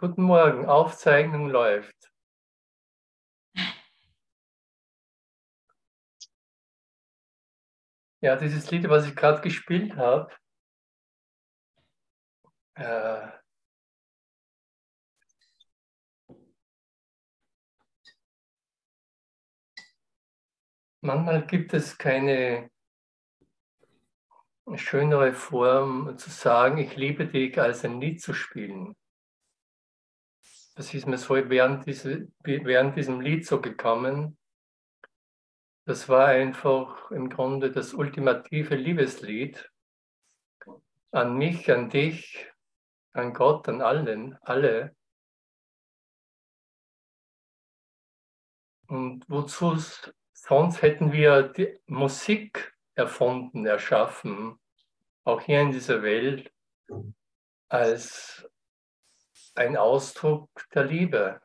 Guten Morgen, Aufzeichnung läuft. Ja, dieses Lied, was ich gerade gespielt habe, äh, manchmal gibt es keine schönere Form zu sagen, ich liebe dich, als ein Lied zu spielen. Das ist mir so während, diese, während diesem Lied so gekommen. Das war einfach im Grunde das ultimative Liebeslied an mich, an dich, an Gott, an allen, alle. Und wozu sonst hätten wir die Musik erfunden, erschaffen, auch hier in dieser Welt, als ein Ausdruck der Liebe.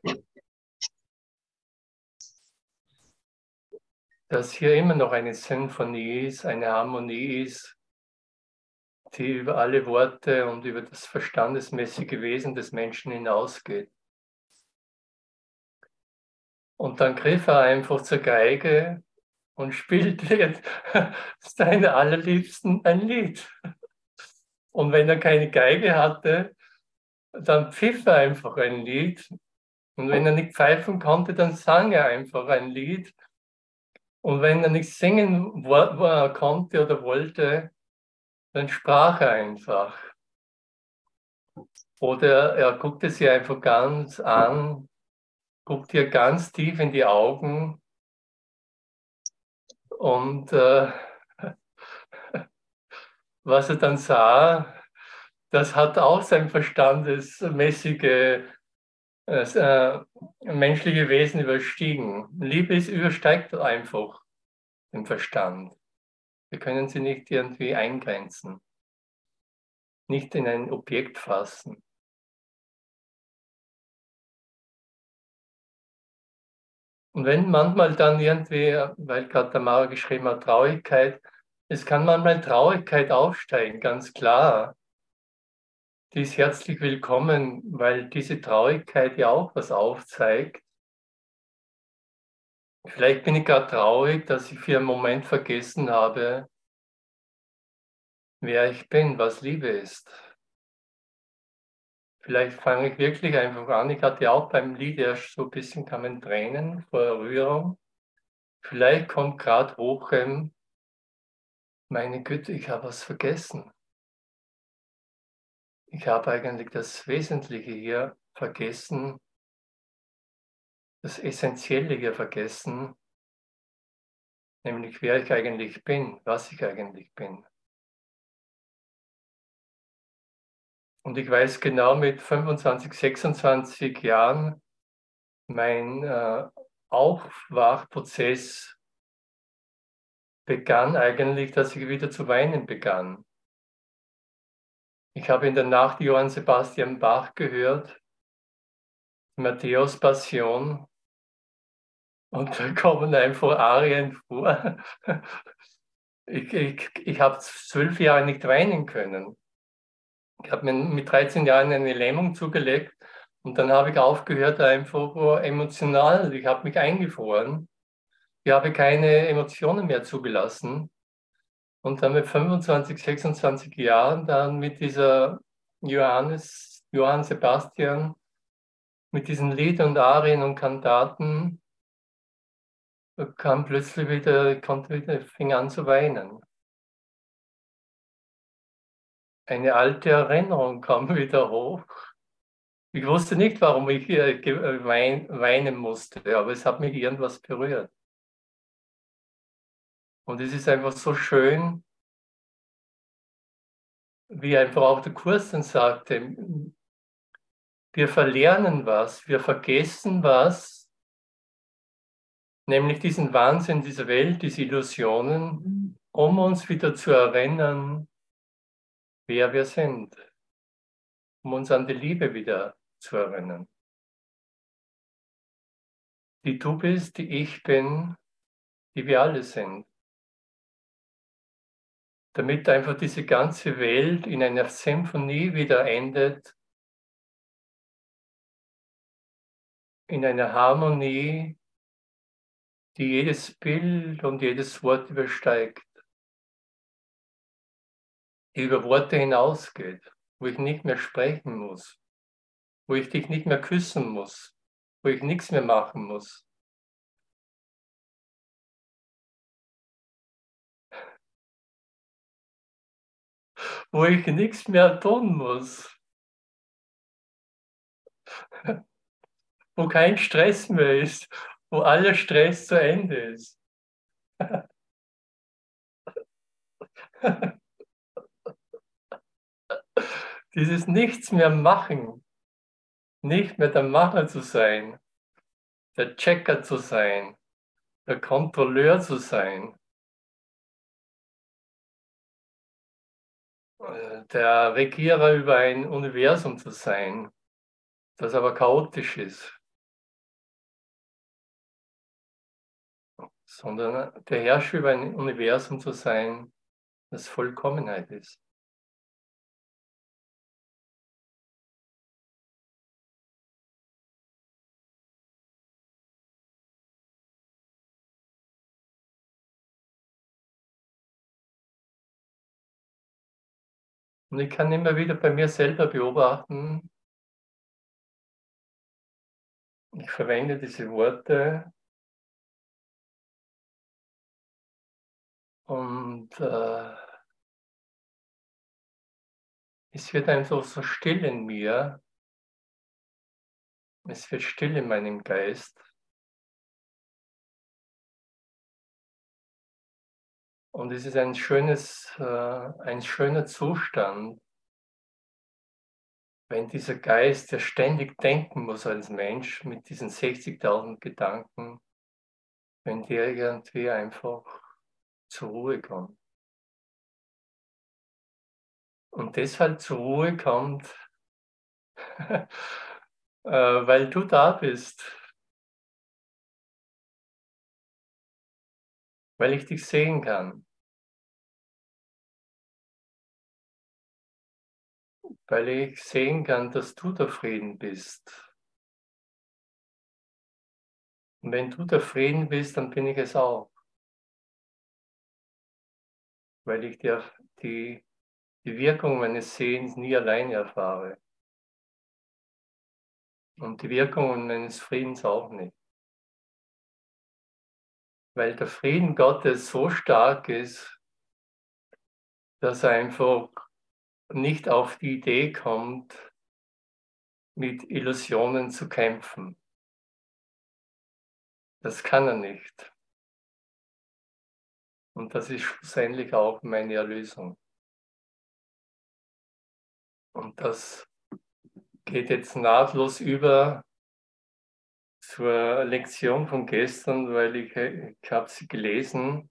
Dass hier immer noch eine Sinfonie ist, eine Harmonie ist, die über alle Worte und über das verstandesmäßige Wesen des Menschen hinausgeht. Und dann griff er einfach zur Geige und spielte seine allerliebsten ein Lied. Und wenn er keine Geige hatte, dann pfiff er einfach ein Lied. Und wenn er nicht pfeifen konnte, dann sang er einfach ein Lied. Und wenn er nicht singen konnte oder wollte, dann sprach er einfach. Oder er guckte sie einfach ganz an, guckte ihr ganz tief in die Augen und äh, was er dann sah, das hat auch sein verstandesmäßige äh, menschliche Wesen überstiegen. Liebe ist, übersteigt einfach den Verstand. Wir können sie nicht irgendwie eingrenzen, nicht in ein Objekt fassen. Und wenn manchmal dann irgendwie, weil gerade der Mauer geschrieben hat, Traurigkeit, es kann manchmal Traurigkeit aufsteigen, ganz klar die ist herzlich willkommen, weil diese Traurigkeit ja auch was aufzeigt. Vielleicht bin ich gerade traurig, dass ich für einen Moment vergessen habe, wer ich bin, was Liebe ist. Vielleicht fange ich wirklich einfach an. Ich hatte auch beim Lied erst so ein bisschen kamen Tränen vor Rührung. Vielleicht kommt gerade hoch, meine Güte, ich habe was vergessen ich habe eigentlich das Wesentliche hier vergessen, das Essentielle hier vergessen, nämlich wer ich eigentlich bin, was ich eigentlich bin. Und ich weiß genau mit 25, 26 Jahren, mein äh, Aufwachprozess begann eigentlich, dass ich wieder zu weinen begann. Ich habe in der Nacht Johann Sebastian Bach gehört, Matthäus Passion, und da kommen einfach Arien vor. Ich, ich, ich habe zwölf Jahre nicht weinen können. Ich habe mir mit 13 Jahren eine Lähmung zugelegt und dann habe ich aufgehört, einfach emotional. Ich habe mich eingefroren. Ich habe keine Emotionen mehr zugelassen. Und dann mit 25, 26 Jahren dann mit dieser Johannes, Johann Sebastian, mit diesen Lied und Arien und Kantaten, kam plötzlich wieder, konnte wieder, fing an zu weinen. Eine alte Erinnerung kam wieder hoch. Ich wusste nicht, warum ich weinen musste, aber es hat mich irgendwas berührt. Und es ist einfach so schön, wie einfach auch der Kurs dann sagte, wir verlernen was, wir vergessen was, nämlich diesen Wahnsinn dieser Welt, diese Illusionen, um uns wieder zu erinnern, wer wir sind, um uns an die Liebe wieder zu erinnern. Die du bist, die ich bin, die wir alle sind damit einfach diese ganze Welt in einer Symphonie wieder endet, in einer Harmonie, die jedes Bild und jedes Wort übersteigt, die über Worte hinausgeht, wo ich nicht mehr sprechen muss, wo ich dich nicht mehr küssen muss, wo ich nichts mehr machen muss. Wo ich nichts mehr tun muss. wo kein Stress mehr ist, wo aller Stress zu Ende ist. Dieses Nichts mehr machen, nicht mehr der Macher zu sein, der Checker zu sein, der Kontrolleur zu sein, der Regierer über ein Universum zu sein, das aber chaotisch ist. Sondern der Herrscher über ein Universum zu sein, das Vollkommenheit ist. Und ich kann immer wieder bei mir selber beobachten, ich verwende diese Worte und äh, es wird einfach so still in mir, es wird still in meinem Geist. Und es ist ein schönes, äh, ein schöner Zustand, wenn dieser Geist, der ständig denken muss als Mensch mit diesen 60.000 Gedanken, wenn der irgendwie einfach zur Ruhe kommt. Und deshalb zur Ruhe kommt, äh, weil du da bist, weil ich dich sehen kann. Weil ich sehen kann, dass du der Frieden bist. Und wenn du der Frieden bist, dann bin ich es auch. Weil ich die, die, die Wirkung meines Sehens nie alleine erfahre. Und die Wirkung meines Friedens auch nicht. Weil der Frieden Gottes so stark ist, dass er einfach nicht auf die Idee kommt, mit Illusionen zu kämpfen. Das kann er nicht. Und das ist schlussendlich auch meine Erlösung. Und das geht jetzt nahtlos über zur Lektion von gestern, weil ich, ich habe sie gelesen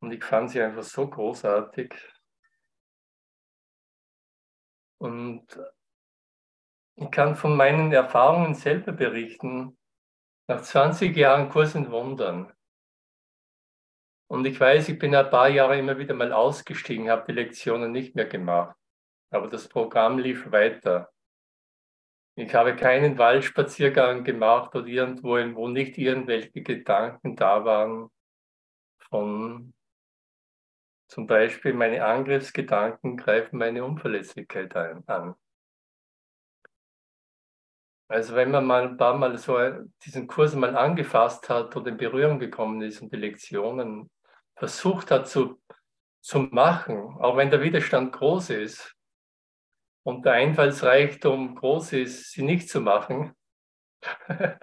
und ich fand sie einfach so großartig. Und ich kann von meinen Erfahrungen selber berichten, nach 20 Jahren Kurs in Wundern. Und ich weiß, ich bin ein paar Jahre immer wieder mal ausgestiegen, habe die Lektionen nicht mehr gemacht. Aber das Programm lief weiter. Ich habe keinen Waldspaziergang gemacht oder irgendwo, wo nicht irgendwelche Gedanken da waren von zum Beispiel meine Angriffsgedanken greifen meine Unverletzlichkeit an. Also wenn man mal ein paar Mal so diesen Kurs mal angefasst hat oder in Berührung gekommen ist und die Lektionen versucht hat zu, zu machen, auch wenn der Widerstand groß ist und der Einfallsreichtum groß ist, sie nicht zu machen,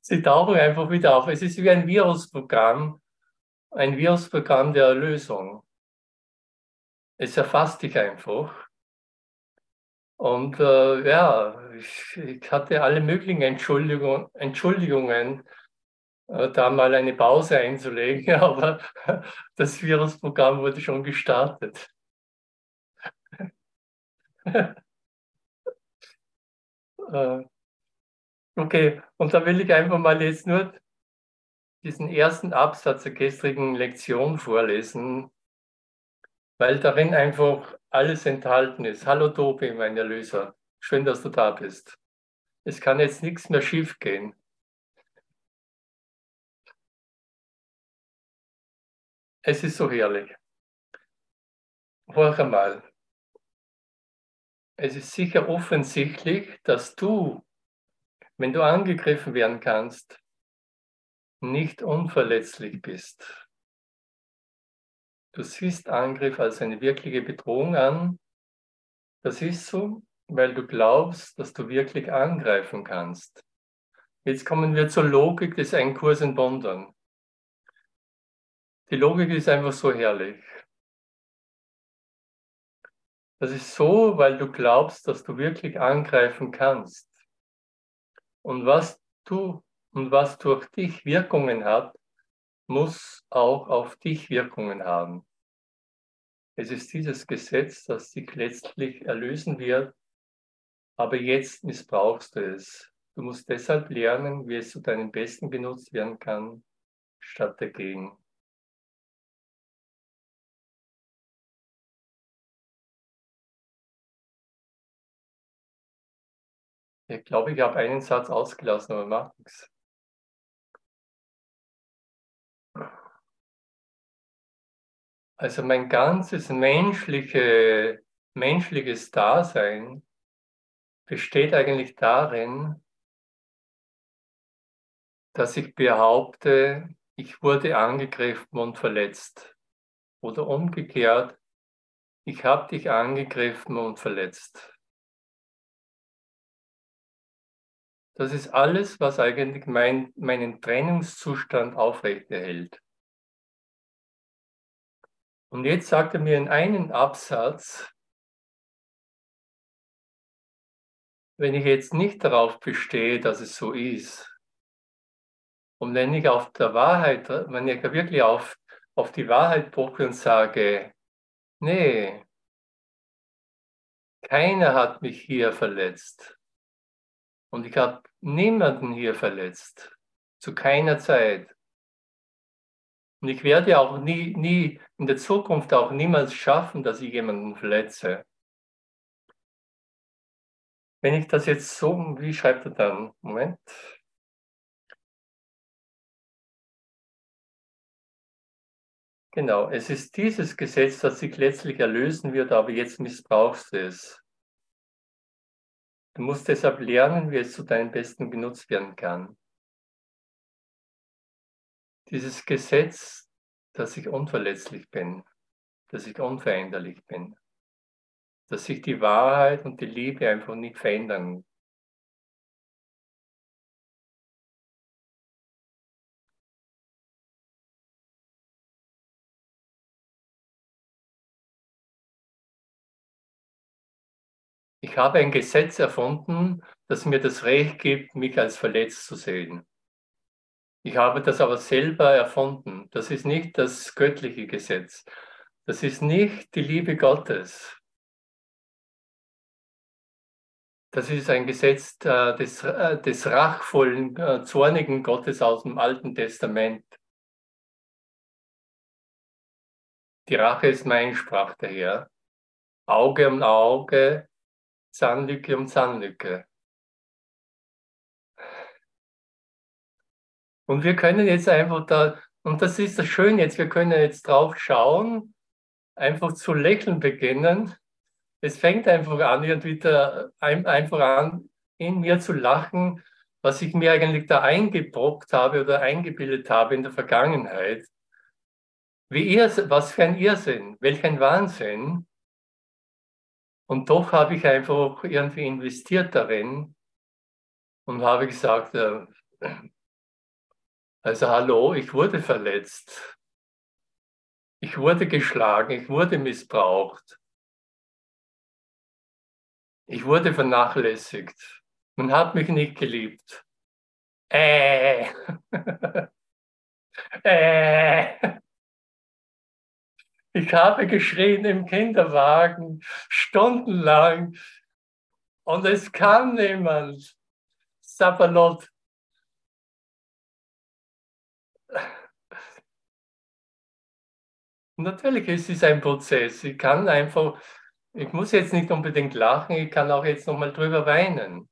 sie tauchen einfach wieder auf. Es ist wie ein Virusprogramm, ein Virusprogramm der Erlösung. Es erfasst dich einfach. Und äh, ja, ich, ich, hatte alle möglichen Entschuldigung, Entschuldigungen, äh, da mal eine Pause einzulegen, aber das Virusprogramm wurde schon gestartet. äh, okay, und da will ich einfach mal jetzt nur diesen ersten Absatz der gestrigen Lektion vorlesen, weil darin einfach alles enthalten ist. Hallo Tobi, mein Erlöser. Schön, dass du da bist. Es kann jetzt nichts mehr schief gehen. Es ist so herrlich. Hör einmal. Es ist sicher offensichtlich, dass du, wenn du angegriffen werden kannst, nicht unverletzlich bist. Du siehst Angriff als eine wirkliche Bedrohung an. Das ist so, weil du glaubst, dass du wirklich angreifen kannst. Jetzt kommen wir zur Logik des Einkurs in Bondern. Die Logik ist einfach so herrlich. Das ist so, weil du glaubst, dass du wirklich angreifen kannst. Und was du und was durch dich Wirkungen hat, muss auch auf dich Wirkungen haben. Es ist dieses Gesetz, das dich letztlich erlösen wird, aber jetzt missbrauchst du es. Du musst deshalb lernen, wie es zu deinem Besten genutzt werden kann, statt dagegen. Ich glaube, ich habe einen Satz ausgelassen, aber macht nichts. Also mein ganzes menschliche, menschliches Dasein besteht eigentlich darin, dass ich behaupte, ich wurde angegriffen und verletzt. Oder umgekehrt, ich habe dich angegriffen und verletzt. Das ist alles, was eigentlich mein, meinen Trennungszustand aufrechterhält. Und jetzt sagt er mir in einem Absatz, wenn ich jetzt nicht darauf bestehe, dass es so ist, und wenn ich auf der Wahrheit, wenn ich wirklich auf, auf die Wahrheit poche und sage, nee, keiner hat mich hier verletzt. Und ich habe niemanden hier verletzt, zu keiner Zeit. Und ich werde auch nie, nie in der Zukunft auch niemals schaffen, dass ich jemanden verletze. Wenn ich das jetzt so, wie schreibt er dann? Moment. Genau, es ist dieses Gesetz, das sich letztlich erlösen wird, aber jetzt missbrauchst du es. Du musst deshalb lernen, wie es zu deinem Besten genutzt werden kann. Dieses Gesetz, dass ich unverletzlich bin, dass ich unveränderlich bin, dass sich die Wahrheit und die Liebe einfach nicht verändern Ich habe ein Gesetz erfunden, das mir das Recht gibt, mich als verletzt zu sehen. Ich habe das aber selber erfunden. Das ist nicht das göttliche Gesetz. Das ist nicht die Liebe Gottes. Das ist ein Gesetz äh, des, äh, des rachvollen, äh, zornigen Gottes aus dem Alten Testament. Die Rache ist mein, sprach der Herr. Auge um Auge, Zahnlücke um Zahnlücke. Und wir können jetzt einfach da, und das ist das Schöne jetzt, wir können jetzt drauf schauen, einfach zu lächeln beginnen. Es fängt einfach an, irgendwie da, einfach an, in mir zu lachen, was ich mir eigentlich da eingebrockt habe oder eingebildet habe in der Vergangenheit. Wie ihr, was für ein Irrsinn, welch ein Wahnsinn. Und doch habe ich einfach irgendwie investiert darin und habe gesagt, äh, also hallo, ich wurde verletzt. Ich wurde geschlagen, ich wurde missbraucht. Ich wurde vernachlässigt. Man hat mich nicht geliebt. Äh. äh. Ich habe geschrien im Kinderwagen stundenlang und es kam niemand. Sapperlot. Natürlich ist es ein Prozess. Ich kann einfach, ich muss jetzt nicht unbedingt lachen, ich kann auch jetzt nochmal drüber weinen.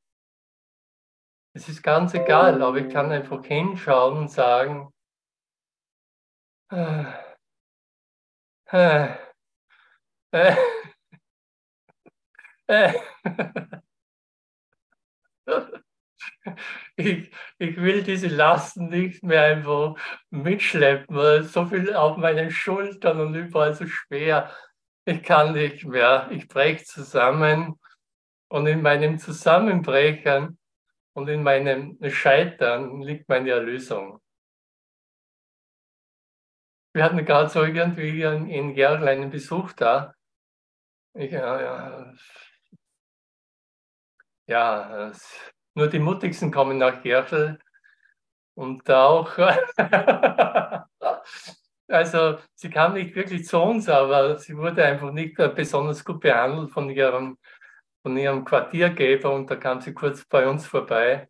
Es ist ganz egal, aber ich kann einfach hinschauen und sagen, äh, äh, äh, äh. Ich, ich will diese Lasten nicht mehr einfach mitschleppen, weil so viel auf meinen Schultern und überall so schwer. Ich kann nicht mehr. Ich breche zusammen und in meinem Zusammenbrechen und in meinem Scheitern liegt meine Erlösung. Wir hatten gerade so irgendwie in Gerl einen Besuch da. Ich, ja, ja, ja, nur die Mutigsten kommen nach Gerl und da auch. also sie kam nicht wirklich zu uns, aber sie wurde einfach nicht besonders gut behandelt von ihrem, von ihrem Quartiergeber und da kam sie kurz bei uns vorbei.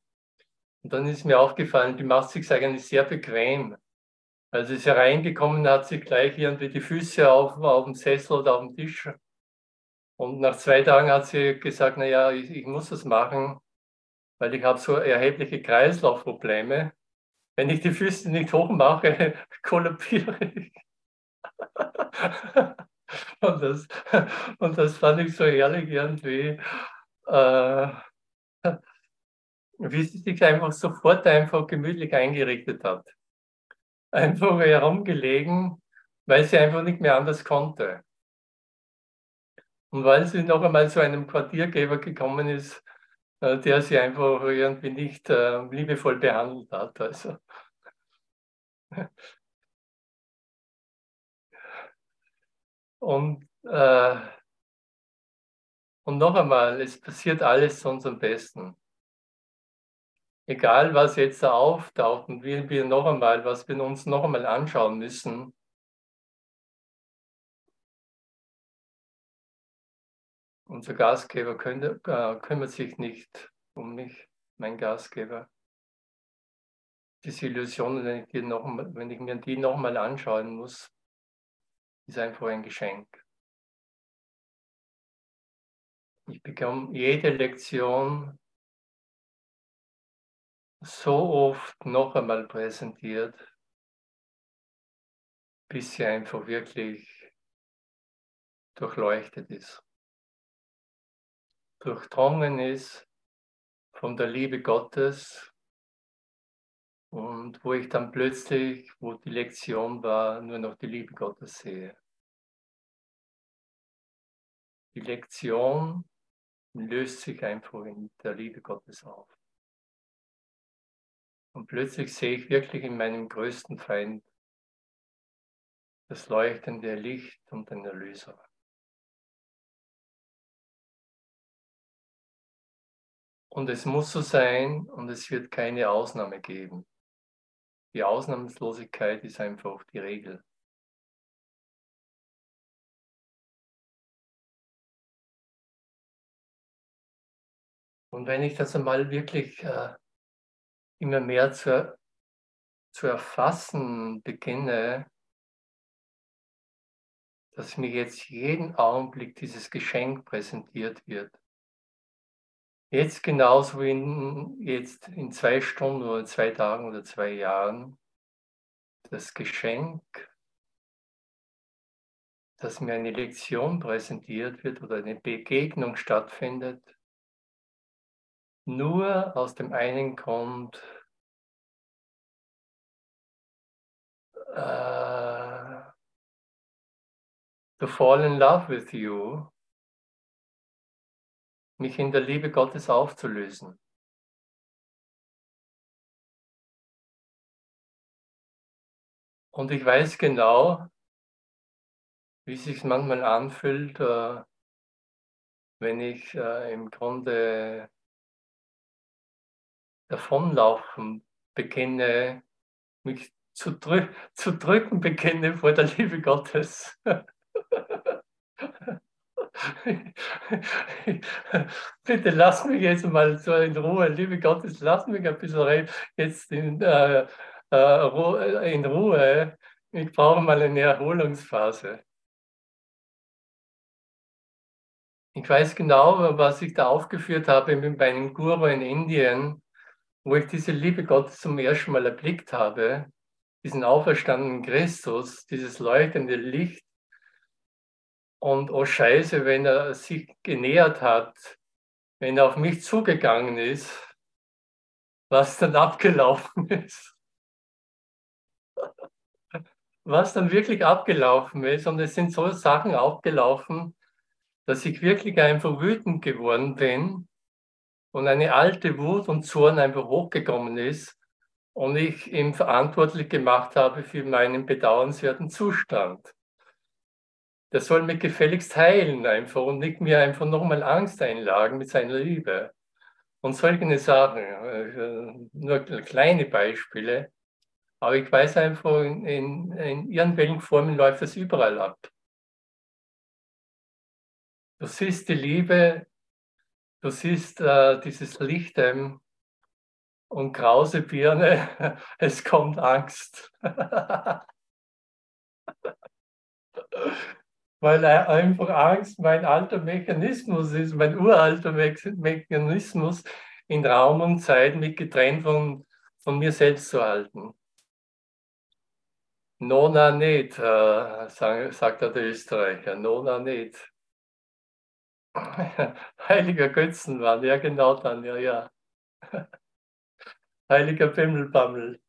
Und dann ist mir aufgefallen, die macht sich eigentlich sehr bequem. Also ist hereingekommen, hat sie gleich irgendwie die Füße auf, auf dem Sessel oder auf dem Tisch. Und nach zwei Tagen hat sie gesagt, naja, ich, ich muss das machen, weil ich habe so erhebliche Kreislaufprobleme. Wenn ich die Füße nicht hoch mache, kollabiere ich. und, das, und das fand ich so herrlich irgendwie, äh, wie sie sich einfach sofort einfach gemütlich eingerichtet hat. Einfach herumgelegen, weil sie einfach nicht mehr anders konnte. Und weil sie noch einmal zu einem Quartiergeber gekommen ist, der sie einfach irgendwie nicht äh, liebevoll behandelt hat. Also. Und, äh, und noch einmal, es passiert alles zu unserem Besten. Egal, was jetzt da auftaucht und wir, wir noch einmal, was wir uns noch einmal anschauen müssen, Unser Gastgeber könnte, äh, kümmert sich nicht um mich, mein Gastgeber. Diese Illusion, wenn ich, noch, wenn ich mir die nochmal anschauen muss, ist einfach ein Geschenk. Ich bekomme jede Lektion so oft noch einmal präsentiert, bis sie einfach wirklich durchleuchtet ist durchdrungen ist von der Liebe Gottes und wo ich dann plötzlich, wo die Lektion war, nur noch die Liebe Gottes sehe. Die Lektion löst sich einfach in der Liebe Gottes auf. Und plötzlich sehe ich wirklich in meinem größten Feind das leuchtende Licht und den Erlöser. Und es muss so sein und es wird keine Ausnahme geben. Die Ausnahmslosigkeit ist einfach die Regel. Und wenn ich das einmal wirklich äh, immer mehr zu, zu erfassen beginne, dass mir jetzt jeden Augenblick dieses Geschenk präsentiert wird, Jetzt genauso wie in, jetzt in zwei Stunden oder zwei Tagen oder zwei Jahren das Geschenk, dass mir eine Lektion präsentiert wird oder eine Begegnung stattfindet, nur aus dem einen Grund, uh, to fall in love with you mich in der Liebe Gottes aufzulösen. Und ich weiß genau, wie es sich manchmal anfühlt, äh, wenn ich äh, im Grunde davonlaufen beginne, mich zu, drü zu drücken beginne vor der Liebe Gottes. Bitte lass mich jetzt mal so in Ruhe, liebe Gottes, lass mich ein bisschen jetzt in, äh, äh, in Ruhe. Ich brauche mal eine Erholungsphase. Ich weiß genau, was ich da aufgeführt habe mit meinem Guru in Indien, wo ich diese Liebe Gottes zum ersten Mal erblickt habe, diesen auferstandenen Christus, dieses leuchtende Licht. Und oh Scheiße, wenn er sich genähert hat, wenn er auf mich zugegangen ist, was dann abgelaufen ist. Was dann wirklich abgelaufen ist. Und es sind so Sachen abgelaufen, dass ich wirklich einfach wütend geworden bin und eine alte Wut und Zorn einfach hochgekommen ist und ich ihn verantwortlich gemacht habe für meinen bedauernswerten Zustand. Der soll mich gefälligst heilen einfach und nicht mir einfach nochmal Angst einlagen mit seiner Liebe. Und solche Sachen, äh, nur kleine Beispiele, aber ich weiß einfach, in, in, in irgendwelchen Formen läuft das überall ab. Du siehst die Liebe, du siehst äh, dieses Licht ähm, und krause Birne, es kommt Angst. Weil einfach Angst mein alter Mechanismus ist, mein uralter Mechanismus, in Raum und Zeit mich getrennt von, von mir selbst zu halten. Nona nicht, äh, sagt der Österreicher, Nona nicht. Heiliger Götzenmann, ja genau dann, ja, ja. Heiliger Bimmelbammel.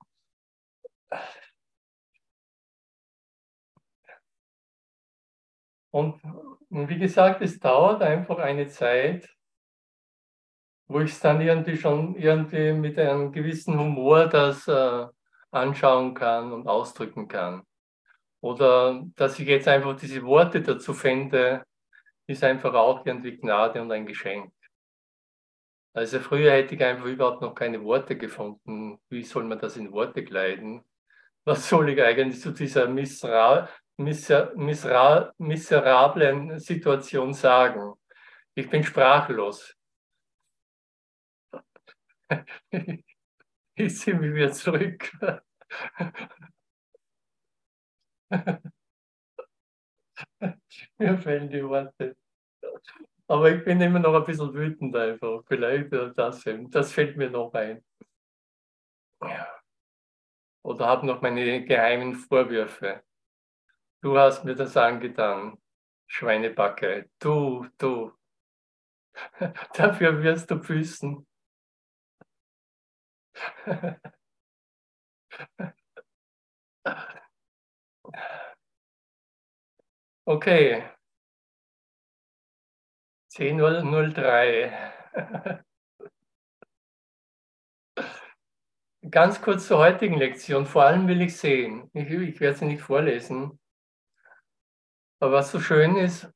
Und wie gesagt, es dauert einfach eine Zeit, wo ich es dann irgendwie schon irgendwie mit einem gewissen Humor das äh, anschauen kann und ausdrücken kann. Oder dass ich jetzt einfach diese Worte dazu fände, ist einfach auch irgendwie Gnade und ein Geschenk. Also früher hätte ich einfach überhaupt noch keine Worte gefunden. Wie soll man das in Worte kleiden? Was soll ich eigentlich zu dieser misera miser miser miserablen Situation sagen? Ich bin sprachlos. ich ziehe mich wieder zurück. Mir fehlen die Worte. Aber ich bin immer noch ein bisschen wütend einfach. Vielleicht das, das fällt mir noch ein. Oder habe noch meine geheimen Vorwürfe. Du hast mir das angetan, Schweinebacke. Du, du. Dafür wirst du büßen. Okay. 10.03. Ganz kurz zur heutigen Lektion. Vor allem will ich sehen. Ich, ich werde sie nicht vorlesen. Aber was so schön ist,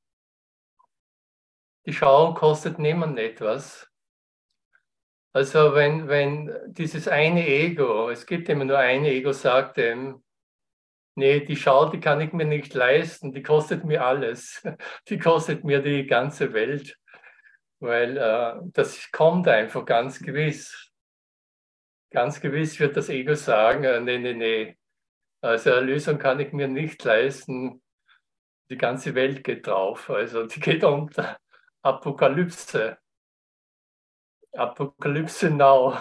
die Schauung kostet niemand etwas. Also wenn, wenn dieses eine Ego, es gibt immer nur ein Ego, sagt dem, nee, die Schau, die kann ich mir nicht leisten, die kostet mir alles. Die kostet mir die ganze Welt. Weil äh, das kommt einfach ganz gewiss. Ganz gewiss wird das Ego sagen, äh, nee, nee, nee. Also Erlösung kann ich mir nicht leisten. Die ganze Welt geht drauf. Also die geht unter. Apokalypse. Apokalypse Now.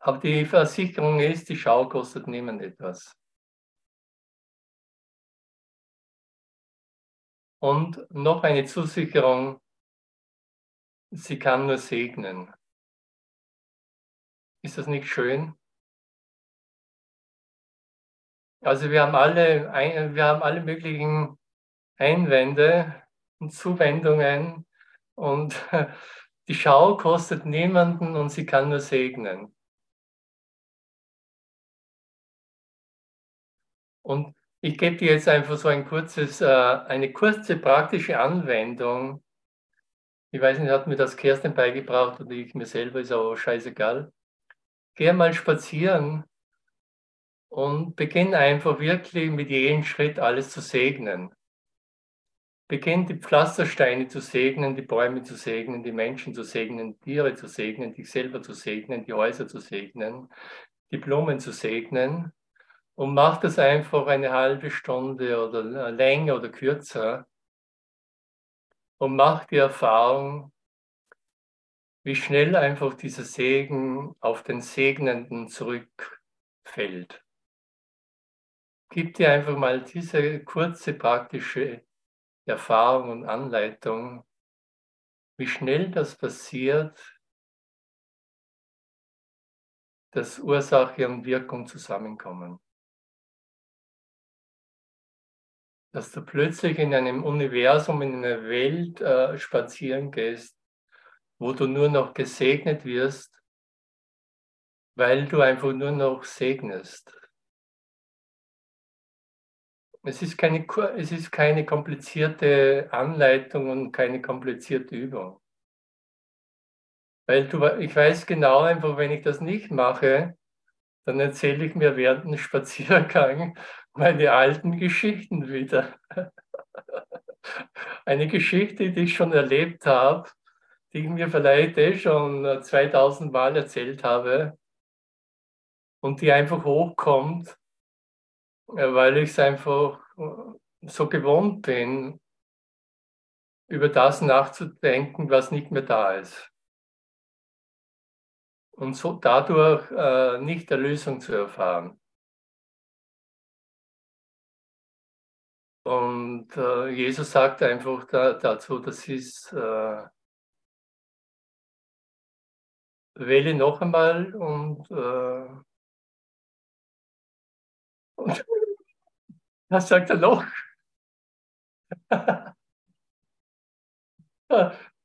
Aber die Versicherung ist, die Schau kostet niemand etwas. Und noch eine Zusicherung, sie kann nur segnen. Ist das nicht schön? Also wir haben alle, wir haben alle möglichen Einwände und Zuwendungen und die Schau kostet niemanden und sie kann nur segnen. Und ich gebe dir jetzt einfach so ein kurzes, äh, eine kurze praktische Anwendung. Ich weiß nicht, hat mir das Kerstin beigebracht oder ich mir selber, ist aber scheißegal. Geh mal spazieren und beginn einfach wirklich mit jedem Schritt alles zu segnen. Beginn die Pflastersteine zu segnen, die Bäume zu segnen, die Menschen zu segnen, Tiere zu segnen, dich selber zu segnen, die Häuser zu segnen, die Blumen zu segnen und mach das einfach eine halbe Stunde oder länger oder kürzer. und mach die Erfahrung, wie schnell einfach dieser Segen auf den Segnenden zurückfällt. Gib dir einfach mal diese kurze praktische Erfahrung und Anleitung, wie schnell das passiert, dass Ursache und Wirkung zusammenkommen. Dass du plötzlich in einem Universum, in einer Welt äh, spazieren gehst, wo du nur noch gesegnet wirst, weil du einfach nur noch segnest. Es ist keine, es ist keine komplizierte Anleitung und keine komplizierte Übung. Weil du, ich weiß genau einfach, wenn ich das nicht mache, dann erzähle ich mir während dem Spaziergang meine alten Geschichten wieder. Eine Geschichte, die ich schon erlebt habe, die ich mir vielleicht eh schon 2000 Mal erzählt habe und die einfach hochkommt, weil ich es einfach so gewohnt bin, über das nachzudenken, was nicht mehr da ist und so dadurch äh, nicht Erlösung zu erfahren. Und äh, Jesus sagt einfach da, dazu, das ist, äh, wähle noch einmal und, äh, und was sagt er noch?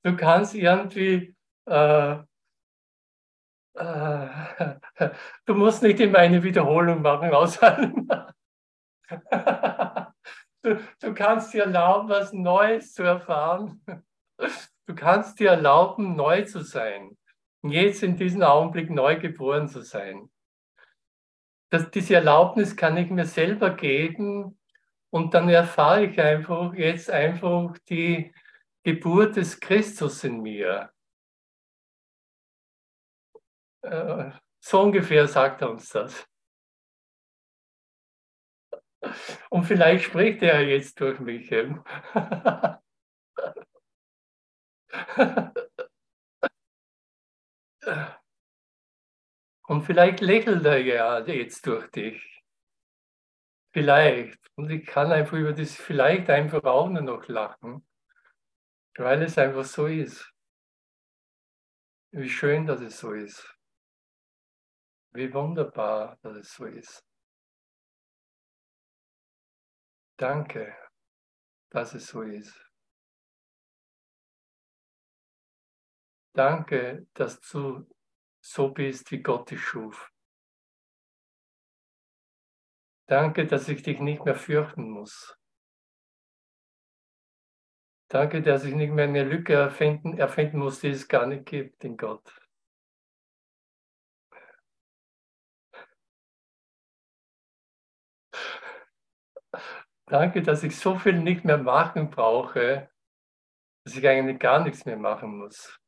du kannst irgendwie äh, äh, du musst nicht immer eine Wiederholung machen allem. Du, du kannst dir erlauben, was Neues zu erfahren. Du kannst dir erlauben, neu zu sein. Jetzt in diesem Augenblick neu geboren zu sein. Das, diese Erlaubnis kann ich mir selber geben und dann erfahre ich einfach jetzt einfach die Geburt des Christus in mir. Äh, so ungefähr sagt er uns das. Und vielleicht spricht er jetzt durch mich. Und vielleicht lächelt er ja jetzt durch dich. Vielleicht. Und ich kann einfach über das vielleicht einfach auch nur noch lachen, weil es einfach so ist. Wie schön, dass es so ist. Wie wunderbar, dass es so ist. Danke, dass es so ist. Danke, dass du so bist, wie Gott dich schuf. Danke, dass ich dich nicht mehr fürchten muss. Danke, dass ich nicht mehr eine Lücke erfinden, erfinden muss, die es gar nicht gibt in Gott. Danke, dass ich so viel nicht mehr machen brauche, dass ich eigentlich gar nichts mehr machen muss.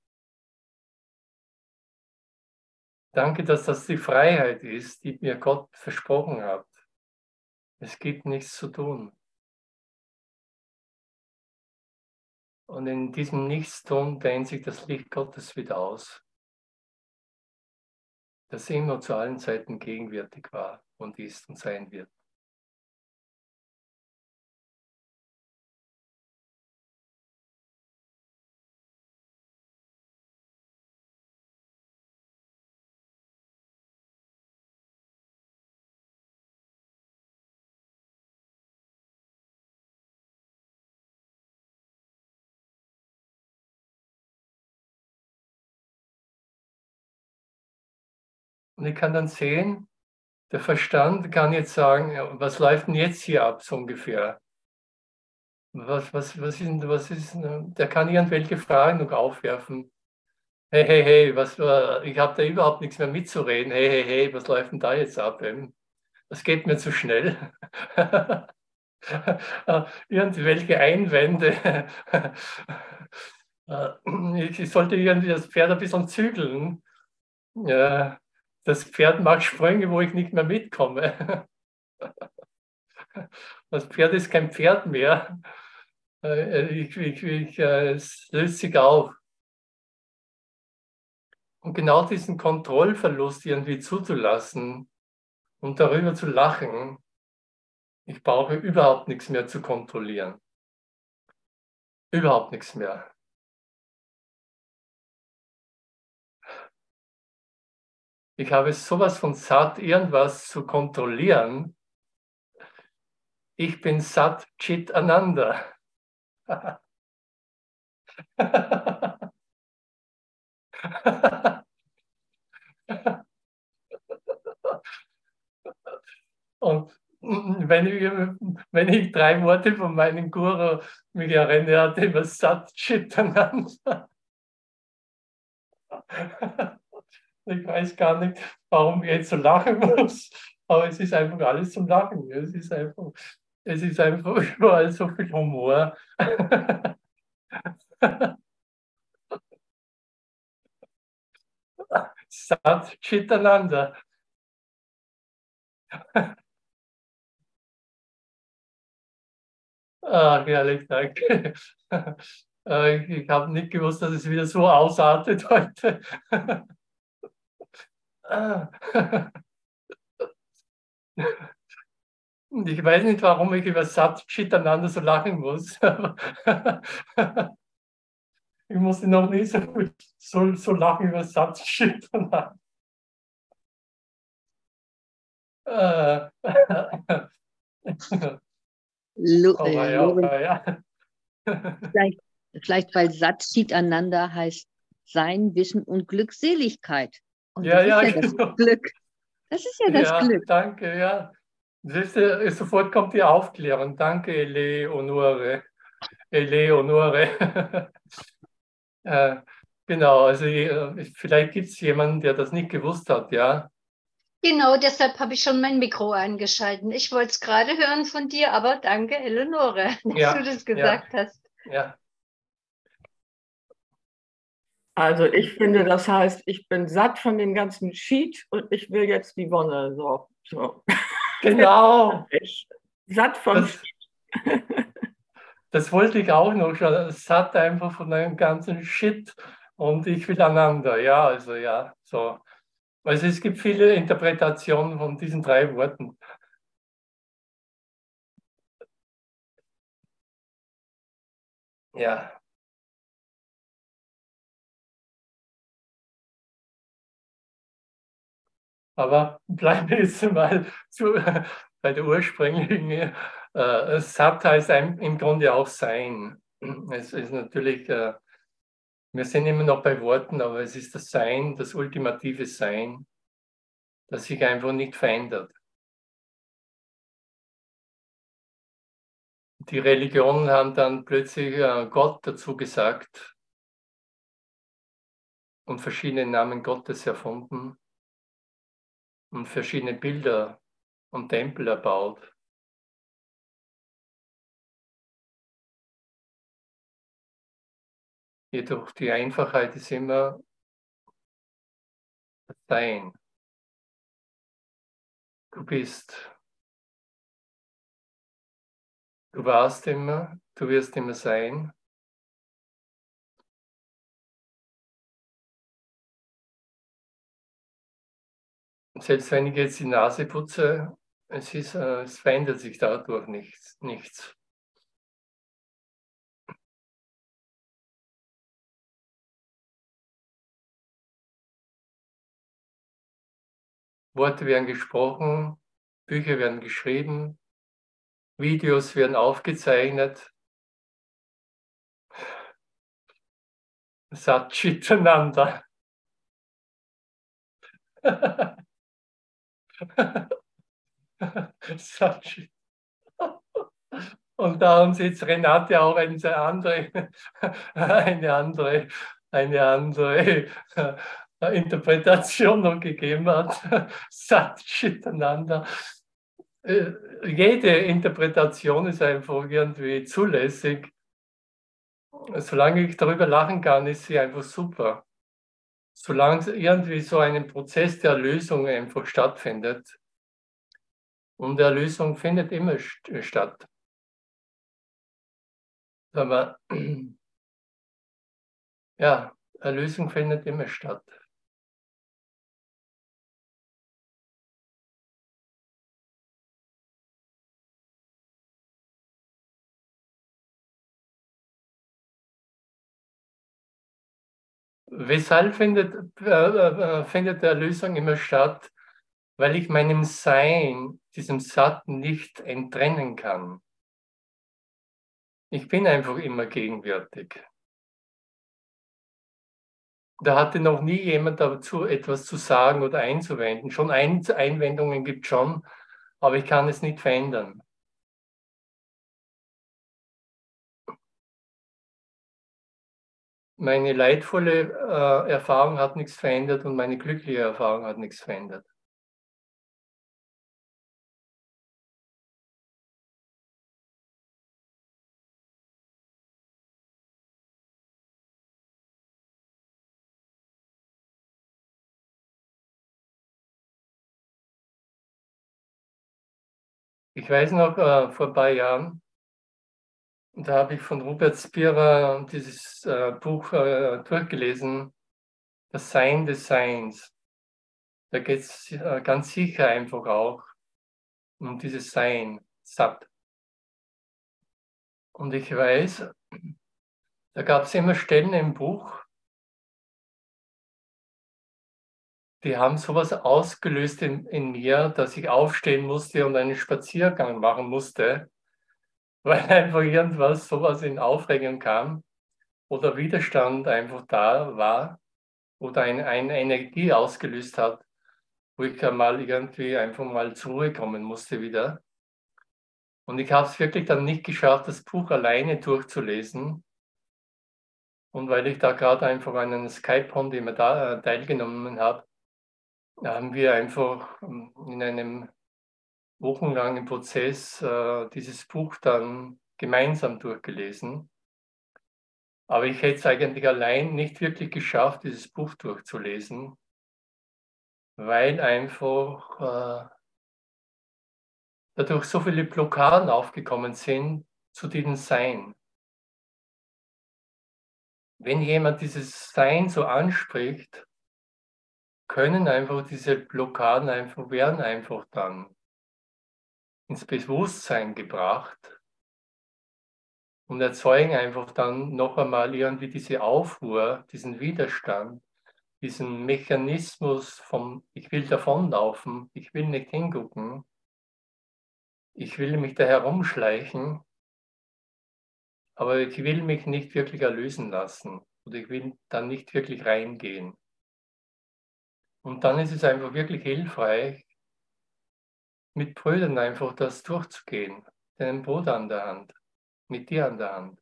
Danke, dass das die Freiheit ist, die mir Gott versprochen hat. Es gibt nichts zu tun. Und in diesem Nichtstun dehnt sich das Licht Gottes wieder aus, das immer zu allen Zeiten gegenwärtig war und ist und sein wird. Und ich kann dann sehen, der Verstand kann jetzt sagen, was läuft denn jetzt hier ab, so ungefähr? Was, was, was ist, was ist, der kann irgendwelche Fragen noch aufwerfen. Hey, hey, hey, was, ich habe da überhaupt nichts mehr mitzureden. Hey, hey, hey, was läuft denn da jetzt ab? Das geht mir zu schnell. Irgendwelche Einwände. ich sollte irgendwie das Pferd ein bisschen zügeln. Ja, das Pferd macht Sprünge, wo ich nicht mehr mitkomme. Das Pferd ist kein Pferd mehr. äh, ich, ich, ich, äh, es löst sich auf. Und genau diesen Kontrollverlust irgendwie zuzulassen und darüber zu lachen, ich brauche überhaupt nichts mehr zu kontrollieren. Überhaupt nichts mehr. Ich habe sowas von satt, irgendwas zu kontrollieren. Ich bin satt, Chit Ananda. Und wenn ich, wenn ich drei Worte von meinem Guru mich erinnere, hat immer Sat Chitananda. Ich weiß gar nicht, warum ich jetzt so lachen muss, aber es ist einfach alles zum Lachen. Es ist einfach, es ist einfach überall so viel Humor. Sat Chitananda. Ah, herrlich, danke. Äh, ich habe nicht gewusst, dass es wieder so ausartet heute. Ah. Und ich weiß nicht, warum ich über Satz miteinander so lachen muss. ich musste noch nie so, so, so lachen über Satz miteinander. Äh. Lo oh, äh, ja, oh, ja. vielleicht, vielleicht, weil Satz miteinander heißt Sein, Wissen und Glückseligkeit. Und ja, das ja, ist ja genau. das Glück. Das ist ja das ja, Glück. Danke, ja. Ist, sofort kommt die Aufklärung. Danke, Eleonore. Eleonore. äh, genau, also äh, vielleicht gibt es jemanden, der das nicht gewusst hat, ja. Genau, deshalb habe ich schon mein Mikro eingeschalten. Ich wollte es gerade hören von dir, aber danke, Eleonore, dass ja, du das gesagt ja, hast. Ja. Also ich finde, das heißt, ich bin satt von dem ganzen Sheet und ich will jetzt die Wonne. So, so. Genau. ich, satt von das, das wollte ich auch noch schon. Satt einfach von dem ganzen Shit und ich will einander. Ja, also ja, so. Also es gibt viele Interpretationen von diesen drei Worten. Ja. Aber bleiben wir jetzt mal zu, bei der ursprünglichen. Äh, Sat heißt im Grunde auch Sein. Es ist natürlich, äh, wir sind immer noch bei Worten, aber es ist das Sein, das ultimative Sein, das sich einfach nicht verändert. Die Religionen haben dann plötzlich äh, Gott dazu gesagt und verschiedene Namen Gottes erfunden und verschiedene Bilder und Tempel erbaut. Jedoch die Einfachheit ist immer das Sein. Du bist. Du warst immer, du wirst immer sein. Selbst wenn ich jetzt die Nase putze, es, ist, äh, es verändert sich dadurch nichts. nichts. Worte werden gesprochen, Bücher werden geschrieben, Videos werden aufgezeichnet. Satchitananda. Und da haben Sie jetzt Renate auch eine andere, eine andere, eine andere äh, Interpretation noch gegeben hat. Satchitananda. Äh, jede Interpretation ist einfach irgendwie zulässig. Solange ich darüber lachen kann, ist sie einfach super solange irgendwie so ein Prozess der Erlösung einfach stattfindet. Und Erlösung findet immer statt. Aber ja, Erlösung findet immer statt. Weshalb findet, äh, äh, findet der Erlösung immer statt? Weil ich meinem Sein, diesem Satt, nicht entrennen kann. Ich bin einfach immer gegenwärtig. Da hatte noch nie jemand dazu etwas zu sagen oder einzuwenden. Schon Einwendungen gibt es schon, aber ich kann es nicht verändern. Meine leidvolle äh, Erfahrung hat nichts verändert und meine glückliche Erfahrung hat nichts verändert. Ich weiß noch, äh, vor ein paar Jahren, da habe ich von Robert Spira dieses äh, Buch äh, durchgelesen, Das Sein des Seins. Da geht es äh, ganz sicher einfach auch um dieses Sein, satt. Und ich weiß, da gab es immer Stellen im Buch, die haben sowas ausgelöst in, in mir, dass ich aufstehen musste und einen Spaziergang machen musste weil einfach irgendwas, sowas in Aufregung kam oder Widerstand einfach da war oder eine, eine Energie ausgelöst hat, wo ich mal irgendwie einfach mal zur Ruhe kommen musste wieder. Und ich habe es wirklich dann nicht geschafft, das Buch alleine durchzulesen. Und weil ich da gerade einfach an einem Skype-Hond immer da äh, teilgenommen habe, haben wir einfach ähm, in einem wochenlangen Prozess äh, dieses Buch dann gemeinsam durchgelesen. Aber ich hätte es eigentlich allein nicht wirklich geschafft, dieses Buch durchzulesen, weil einfach äh, dadurch so viele Blockaden aufgekommen sind zu diesem Sein. Wenn jemand dieses Sein so anspricht, können einfach diese Blockaden einfach werden einfach dann ins Bewusstsein gebracht und erzeugen einfach dann noch einmal irgendwie diese Aufruhr, diesen Widerstand, diesen Mechanismus vom Ich will davonlaufen, ich will nicht hingucken, ich will mich da herumschleichen, aber ich will mich nicht wirklich erlösen lassen oder ich will dann nicht wirklich reingehen. Und dann ist es einfach wirklich hilfreich, mit Brüdern einfach das durchzugehen, deinen Bruder an der Hand, mit dir an der Hand.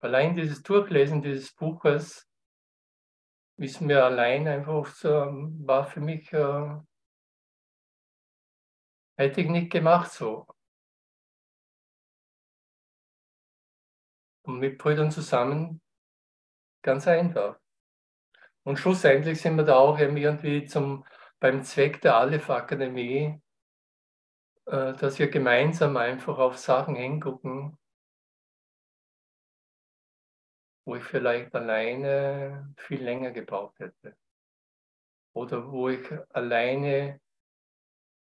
Allein dieses Durchlesen dieses Buches ist mir allein einfach so, war für mich, äh, hätte ich nicht gemacht so. Und mit Brüdern zusammen ganz einfach. Und schlussendlich sind wir da auch irgendwie zum beim Zweck der Aleph-Akademie, äh, dass wir gemeinsam einfach auf Sachen hingucken, wo ich vielleicht alleine viel länger gebraucht hätte. Oder wo ich alleine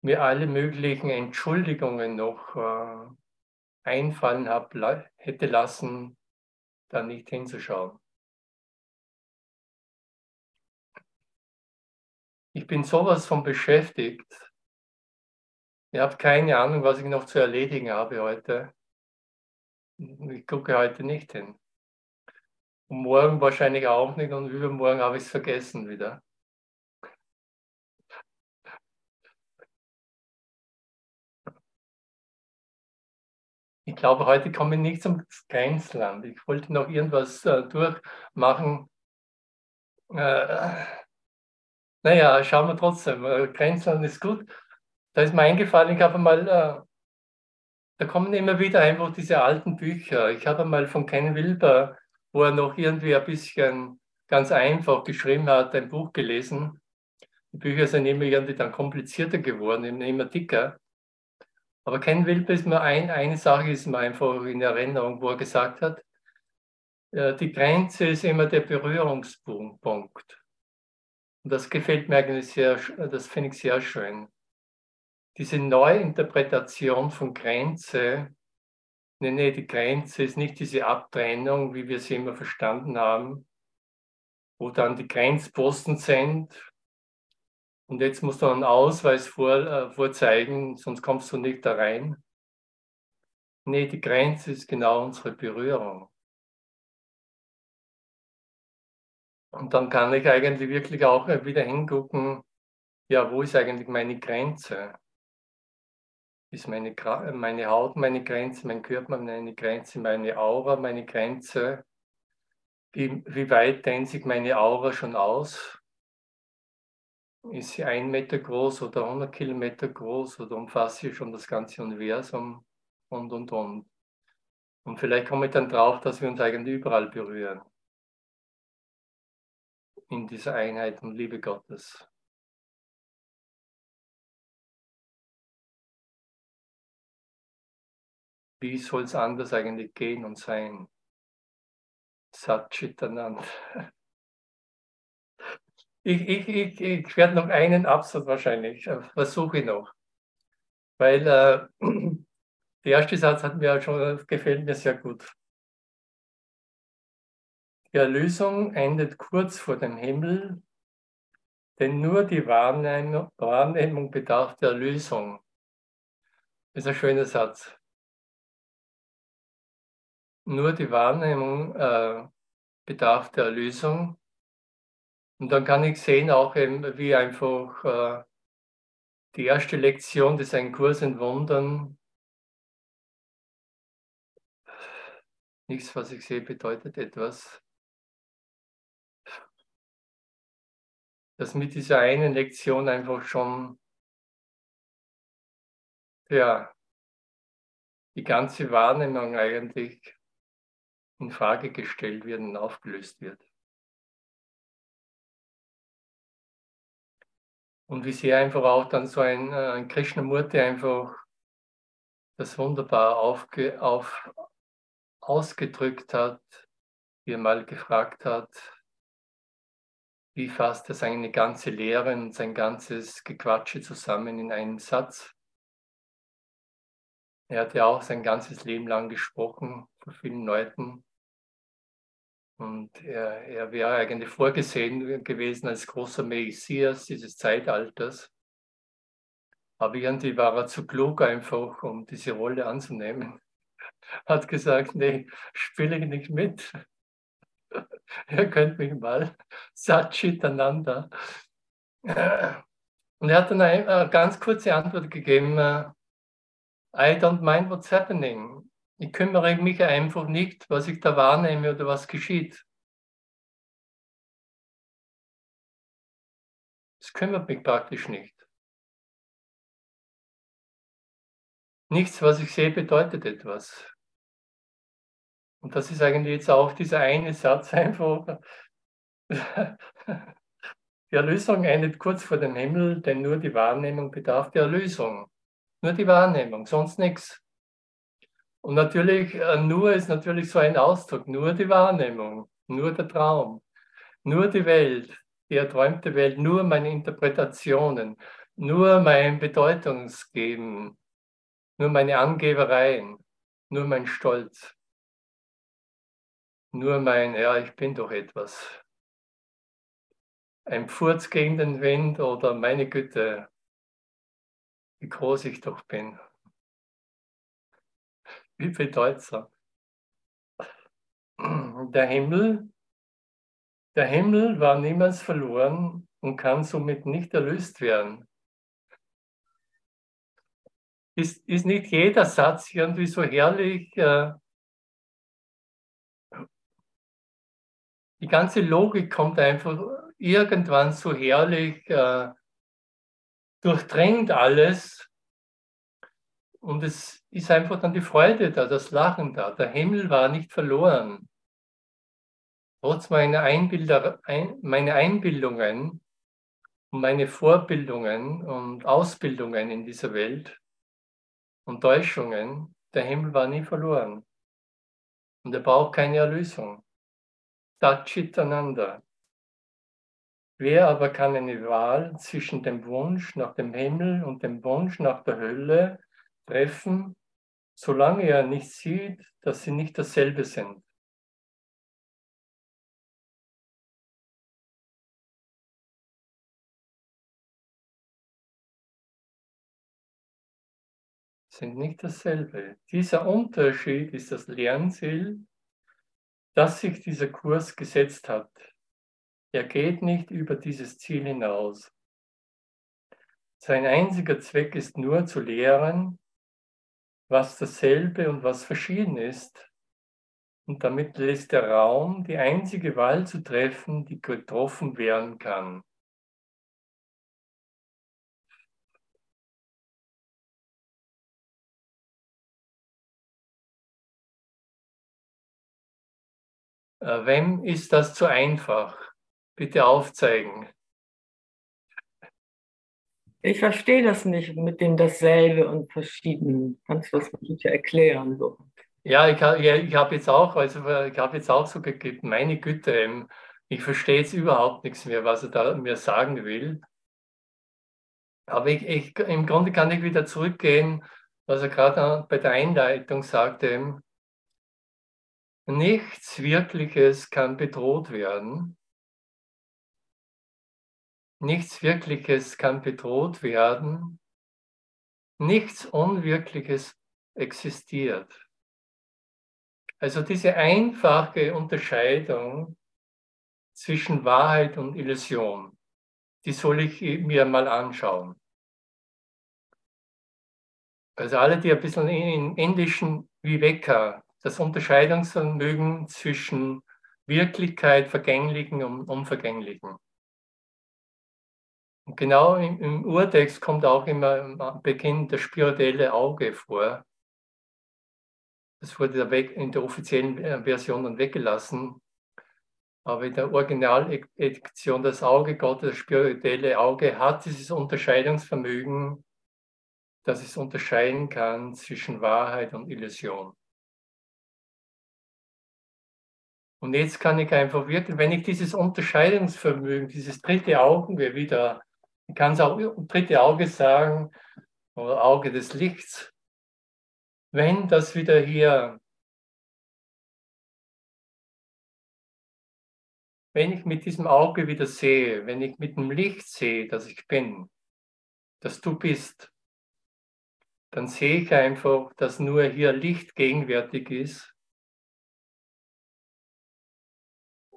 mir alle möglichen Entschuldigungen noch äh, einfallen hab, hätte lassen, da nicht hinzuschauen. Ich bin sowas von beschäftigt. Ihr habt keine Ahnung, was ich noch zu erledigen habe heute. Ich gucke heute nicht hin. Und morgen wahrscheinlich auch nicht und übermorgen habe ich es vergessen wieder. Ich glaube, heute komme ich nicht zum Grenzland. Ich wollte noch irgendwas äh, durchmachen. Äh, naja, schauen wir trotzdem. Äh, Grenzland ist gut. Da ist mir eingefallen, ich habe mal, äh, da kommen immer wieder einfach diese alten Bücher. Ich habe mal von Ken Wilber, wo er noch irgendwie ein bisschen ganz einfach geschrieben hat, ein Buch gelesen. Die Bücher sind immer irgendwie dann komplizierter geworden, immer dicker. Aber Ken Wilber ist mir ein, eine Sache ist mir einfach in Erinnerung, wo er gesagt hat, äh, die Grenze ist immer der Berührungspunkt. Und das gefällt mir eigentlich sehr, das finde ich sehr schön. Diese Neuinterpretation von Grenze, nee, nee, die Grenze ist nicht diese Abtrennung, wie wir sie immer verstanden haben, wo dann die Grenzposten sind, und jetzt musst du einen Ausweis vor, äh, vorzeigen, sonst kommst du nicht da rein. Nee, die Grenze ist genau unsere Berührung. Und dann kann ich eigentlich wirklich auch wieder hingucken, ja, wo ist eigentlich meine Grenze? Ist meine, meine Haut meine Grenze, mein Körper meine Grenze, meine Aura meine Grenze? Wie, wie weit dehnt sich meine Aura schon aus? ist sie ein Meter groß oder 100 Kilometer groß oder umfasst sie schon das ganze Universum und, und, und. Und vielleicht komme ich dann drauf, dass wir uns eigentlich überall berühren. In dieser Einheit und Liebe Gottes. Wie soll es anders eigentlich gehen und sein? Satchitanand. Ich, ich, ich, ich werde noch einen Absatz wahrscheinlich, äh, versuche ich noch. Weil äh, der erste Satz hat mir schon, gefällt mir sehr gut. Die Erlösung endet kurz vor dem Himmel, denn nur die Wahrnehmung, bedarf der Erlösung. Das ist ein schöner Satz. Nur die Wahrnehmung äh, bedarf der Erlösung, und dann kann ich sehen, auch eben, wie einfach äh, die erste Lektion des Ein Kurs in Wundern, nichts, was ich sehe, bedeutet etwas. Dass mit dieser einen Lektion einfach schon ja, die ganze Wahrnehmung eigentlich in Frage gestellt wird und aufgelöst wird. Und wie sehr einfach auch dann so ein, äh, ein Krishnamurti einfach das wunderbar aufge, auf, ausgedrückt hat, wie er mal gefragt hat, wie fasst er seine ganze Lehre und sein ganzes Gequatsche zusammen in einen Satz. Er hat ja auch sein ganzes Leben lang gesprochen vor vielen Leuten und er, er wäre eigentlich vorgesehen gewesen als großer Messias dieses Zeitalters. Aber irgendwie war er zu klug einfach, um diese Rolle anzunehmen. Hat gesagt, nee, spiele ich nicht mit. Ihr könnt mich mal Satchitananda. Und er hat dann eine ganz kurze Antwort gegeben, I don't mind what's happening. Ich kümmere mich einfach nicht, was ich da wahrnehme oder was geschieht. Es kümmert mich praktisch nicht. Nichts, was ich sehe, bedeutet etwas. Und das ist eigentlich jetzt auch dieser eine Satz einfach. Die Erlösung endet kurz vor dem Himmel, denn nur die Wahrnehmung bedarf der Erlösung. Nur die Wahrnehmung, sonst nichts. Und natürlich, äh, nur ist natürlich so ein Ausdruck, nur die Wahrnehmung, nur der Traum, nur die Welt, die erträumte Welt, nur meine Interpretationen, nur mein Bedeutungsgeben, nur meine Angebereien, nur mein Stolz, nur mein, ja, ich bin doch etwas. Ein Pfurz gegen den Wind oder meine Güte, wie groß ich doch bin wie bedeutsam. Der Himmel, der Himmel war niemals verloren und kann somit nicht erlöst werden. Ist, ist nicht jeder Satz irgendwie so herrlich? Äh, die ganze Logik kommt einfach irgendwann so herrlich, äh, durchdringt alles und es ist einfach dann die Freude da, das Lachen da. Der Himmel war nicht verloren. Trotz meiner Einbilder, ein, meine Einbildungen und meine Vorbildungen und Ausbildungen in dieser Welt und Täuschungen, der Himmel war nie verloren. Und er braucht keine Erlösung. Tatchitananda. Wer aber kann eine Wahl zwischen dem Wunsch nach dem Himmel und dem Wunsch nach der Hölle treffen, solange er nicht sieht, dass sie nicht dasselbe sind? sind nicht dasselbe. Dieser Unterschied ist das Lernziel, das sich dieser Kurs gesetzt hat. Er geht nicht über dieses Ziel hinaus. Sein einziger Zweck ist nur zu lehren, was dasselbe und was verschieden ist. Und damit lässt der Raum, die einzige Wahl zu treffen, die getroffen werden kann. Wem ist das zu einfach? Bitte aufzeigen. Ich verstehe das nicht mit dem dasselbe und verschieden. Kannst du das bitte erklären? So? Ja, ich, ich habe jetzt auch, also ich habe jetzt auch so gegeben, meine Güte, ähm, ich verstehe jetzt überhaupt nichts mehr, was er da mir sagen will. Aber ich, ich, im Grunde kann ich wieder zurückgehen, was er gerade bei der Einleitung sagte. Nichts Wirkliches kann bedroht werden. Nichts Wirkliches kann bedroht werden. Nichts Unwirkliches existiert. Also diese einfache Unterscheidung zwischen Wahrheit und Illusion, die soll ich mir mal anschauen. Also alle, die ein bisschen in indischen Viveka das Unterscheidungsvermögen zwischen Wirklichkeit, Vergänglichen und Unvergänglichen. Und genau im, im Urtext kommt auch immer am Beginn das spirituelle Auge vor. Das wurde in der offiziellen äh, Version dann weggelassen. Aber in der Originaledition das Auge Gottes, das spirituelle Auge, hat dieses Unterscheidungsvermögen, dass es unterscheiden kann zwischen Wahrheit und Illusion. Und jetzt kann ich einfach wirklich, wenn ich dieses Unterscheidungsvermögen, dieses dritte Auge wieder, ich kann es auch dritte Auge sagen, oder Auge des Lichts, wenn das wieder hier, wenn ich mit diesem Auge wieder sehe, wenn ich mit dem Licht sehe, dass ich bin, dass du bist, dann sehe ich einfach, dass nur hier Licht gegenwärtig ist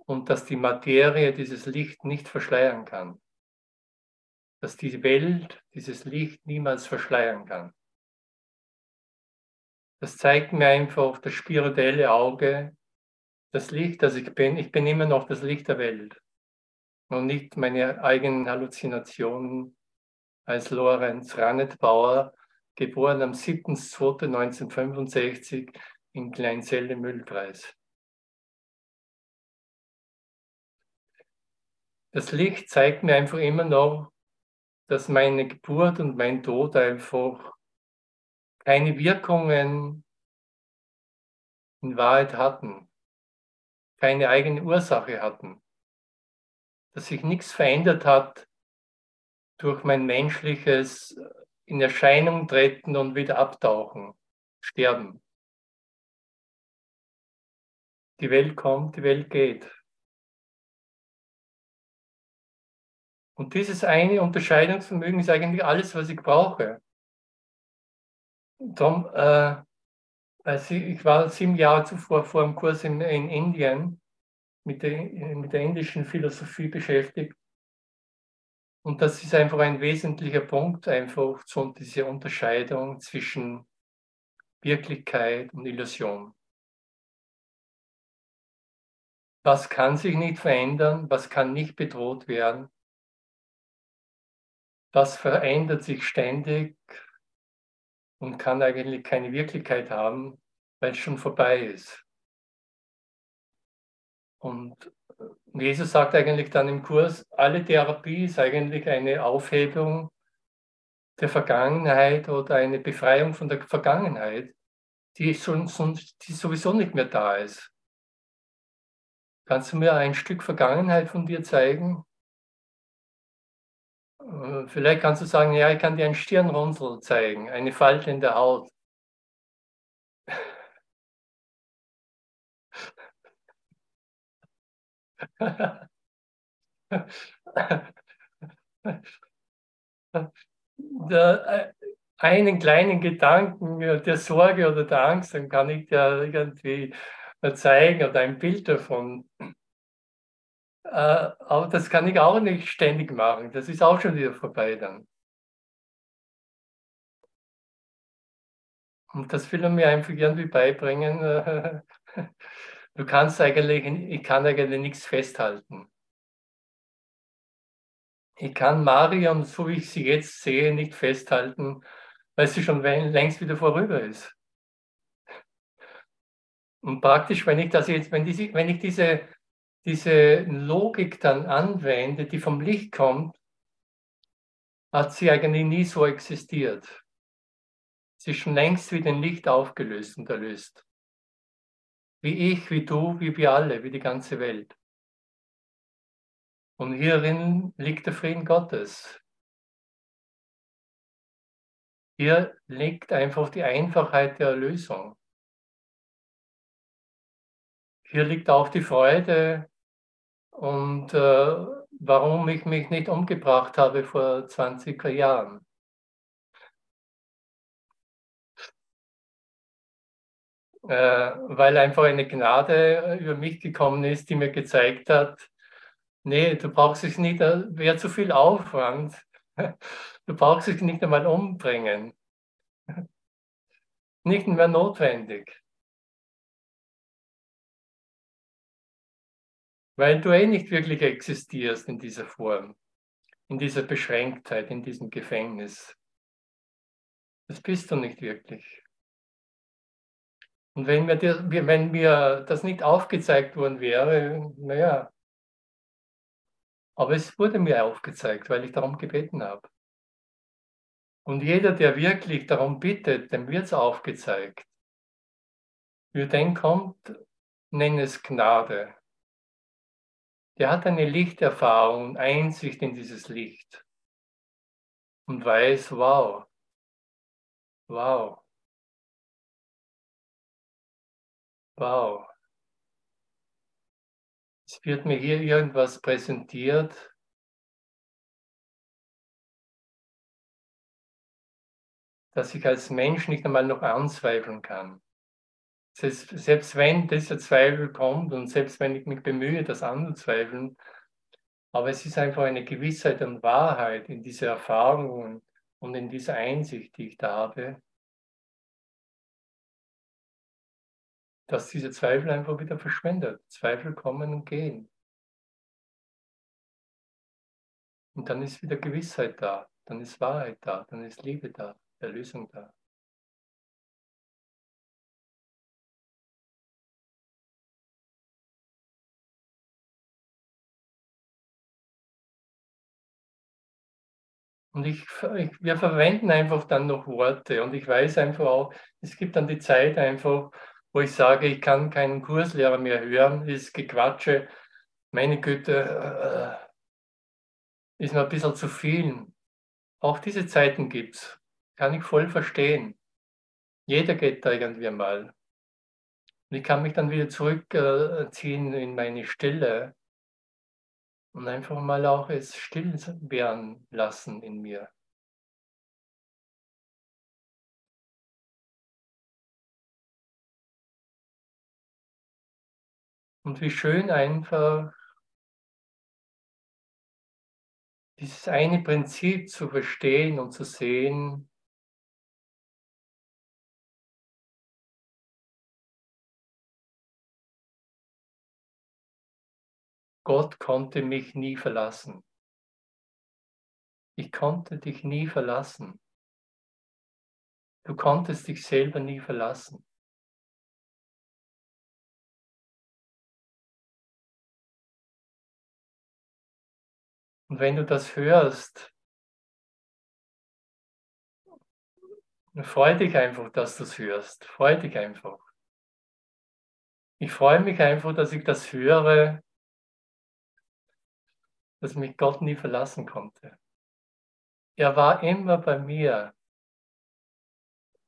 und dass die Materie dieses Licht nicht verschleiern kann. Dass die Welt dieses Licht niemals verschleiern kann. Das zeigt mir einfach das spirituelle Auge, das Licht, das ich bin. Ich bin immer noch das Licht der Welt und nicht meine eigenen Halluzinationen als Lorenz Rannettbauer, geboren am 7.2.1965 in Kleinzelle Müllpreis. Das Licht zeigt mir einfach immer noch, dass meine Geburt und mein Tod einfach keine Wirkungen in Wahrheit hatten, keine eigene Ursache hatten, dass sich nichts verändert hat durch mein menschliches in Erscheinung treten und wieder abtauchen, sterben. Die Welt kommt, die Welt geht. Und dieses eine Unterscheidungsvermögen ist eigentlich alles, was ich brauche. Darum, äh, also ich war sieben Jahre zuvor vor dem Kurs in, in Indien mit der, mit der indischen Philosophie beschäftigt. Und das ist einfach ein wesentlicher Punkt, einfach so diese Unterscheidung zwischen Wirklichkeit und Illusion. Was kann sich nicht verändern, was kann nicht bedroht werden das verändert sich ständig und kann eigentlich keine Wirklichkeit haben, weil es schon vorbei ist. Und Jesus sagt eigentlich dann im Kurs, alle Therapie ist eigentlich eine Aufhebung der Vergangenheit oder eine Befreiung von der Vergangenheit, die, schon, die sowieso nicht mehr da ist. Kannst du mir ein Stück Vergangenheit von dir zeigen? Äh, vielleicht kannst du sagen, ja, ich kann dir ein Stirnrunzel zeigen, eine Falte in der Haut. der, äh, einen kleinen Gedanken der Sorge oder der Angst, dann kann ich dir irgendwie zeigen oder ein Bild davon. Äh, aber das kann ich auch nicht ständig machen. Das ist auch schon wieder vorbei dann. Und das will er mir einfach irgendwie beibringen. Du kannst eigentlich, ich kann eigentlich nichts festhalten. Ich kann Marion, so wie ich sie jetzt sehe, nicht festhalten, weil sie schon längst wieder vorüber ist. Und praktisch, wenn ich das jetzt, wenn, diese, wenn ich diese, diese Logik dann anwende, die vom Licht kommt, hat sie eigentlich nie so existiert. Sie ist schon längst wie ein Licht aufgelöst und erlöst. Wie ich, wie du, wie wir alle, wie die ganze Welt. Und hierin liegt der Frieden Gottes. Hier liegt einfach die Einfachheit der Erlösung. Hier liegt auch die Freude und äh, warum ich mich nicht umgebracht habe vor 20er Jahren. Äh, weil einfach eine Gnade über mich gekommen ist, die mir gezeigt hat, Nee, du brauchst dich nicht, wäre zu viel Aufwand. Du brauchst dich nicht einmal umbringen. Nicht mehr notwendig. Weil du eh nicht wirklich existierst in dieser Form, in dieser Beschränktheit, in diesem Gefängnis. Das bist du nicht wirklich. Und wenn mir, wenn mir das nicht aufgezeigt worden wäre, naja, aber es wurde mir aufgezeigt, weil ich darum gebeten habe. Und jeder, der wirklich darum bittet, dem wird es aufgezeigt. Für den kommt, nenn es Gnade. Der hat eine Lichterfahrung, Einsicht in dieses Licht und weiß, wow, wow, wow. Es wird mir hier irgendwas präsentiert. dass ich als Mensch nicht einmal noch anzweifeln kann. Selbst wenn dieser Zweifel kommt und selbst wenn ich mich bemühe, das anzuzweifeln, aber es ist einfach eine Gewissheit und Wahrheit in dieser Erfahrung und in dieser Einsicht, die ich da habe, dass diese Zweifel einfach wieder verschwindet. Zweifel kommen und gehen. Und dann ist wieder Gewissheit da, dann ist Wahrheit da, dann ist Liebe da, Erlösung da. Und ich, ich, wir verwenden einfach dann noch Worte und ich weiß einfach auch, es gibt dann die Zeit einfach, wo ich sage, ich kann keinen Kurslehrer mehr hören, ist Gequatsche, meine Güte, äh, ist mir ein bisschen zu viel. Auch diese Zeiten gibt es, kann ich voll verstehen. Jeder geht da irgendwie mal. Und ich kann mich dann wieder zurückziehen in meine Stille und einfach mal auch es still werden lassen in mir. Und wie schön einfach dieses eine Prinzip zu verstehen und zu sehen, Gott konnte mich nie verlassen. Ich konnte dich nie verlassen. Du konntest dich selber nie verlassen. Und wenn du das hörst, freu dich einfach, dass du es hörst. Freu dich einfach. Ich freue mich einfach, dass ich das höre, dass mich Gott nie verlassen konnte. Er war immer bei mir.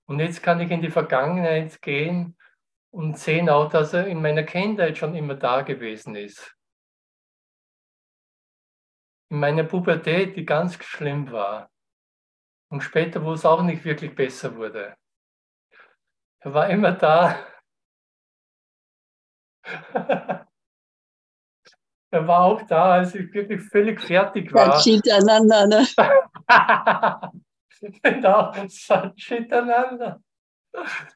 Und jetzt kann ich in die Vergangenheit gehen und sehen auch, dass er in meiner Kindheit schon immer da gewesen ist. In meiner Pubertät, die ganz schlimm war. Und später, wo es auch nicht wirklich besser wurde. Er war immer da. er war auch da, als ich wirklich völlig fertig war. Satchitananda, ne? genau, Satchitananda.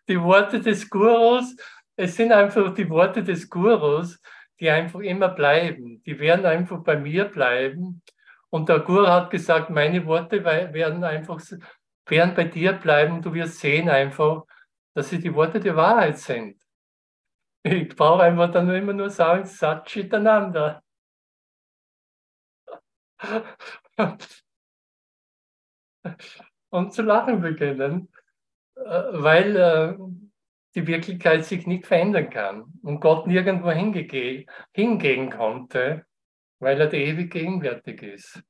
Die Worte des Gurus, es sind einfach die Worte des Gurus, die einfach immer bleiben. Die werden einfach bei mir bleiben. Und der Guru hat gesagt, meine Worte werden einfach werden bei dir bleiben. Du wirst sehen einfach, dass sie die Worte der Wahrheit sind. Ich brauche einfach dann immer nur sagen, Satchitananda. Und zu lachen beginnen, äh, weil äh, die Wirklichkeit sich nicht verändern kann und Gott nirgendwo hingehen konnte, weil er der ewig gegenwärtig ist,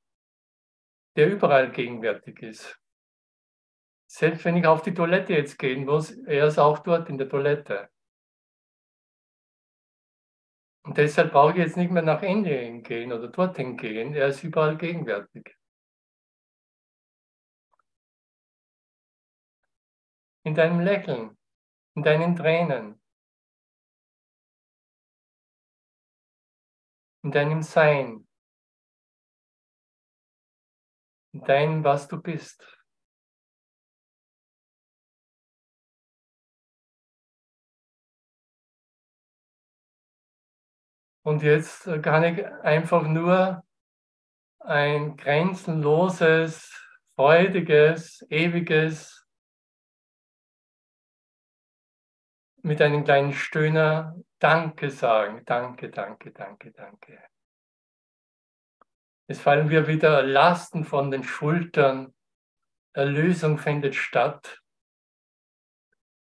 der überall gegenwärtig ist. Selbst wenn ich auf die Toilette jetzt gehen muss, er ist auch dort in der Toilette. Und deshalb brauche ich jetzt nicht mehr nach Indien gehen oder dorthin gehen. Er ist überall gegenwärtig. In deinem Lächeln, in deinen Tränen, in deinem Sein, in deinem, was du bist. Und jetzt kann ich einfach nur ein grenzenloses, freudiges, ewiges, mit einem kleinen Stöhner Danke sagen. Danke, danke, danke, danke. Es fallen wir wieder Lasten von den Schultern. Erlösung findet statt.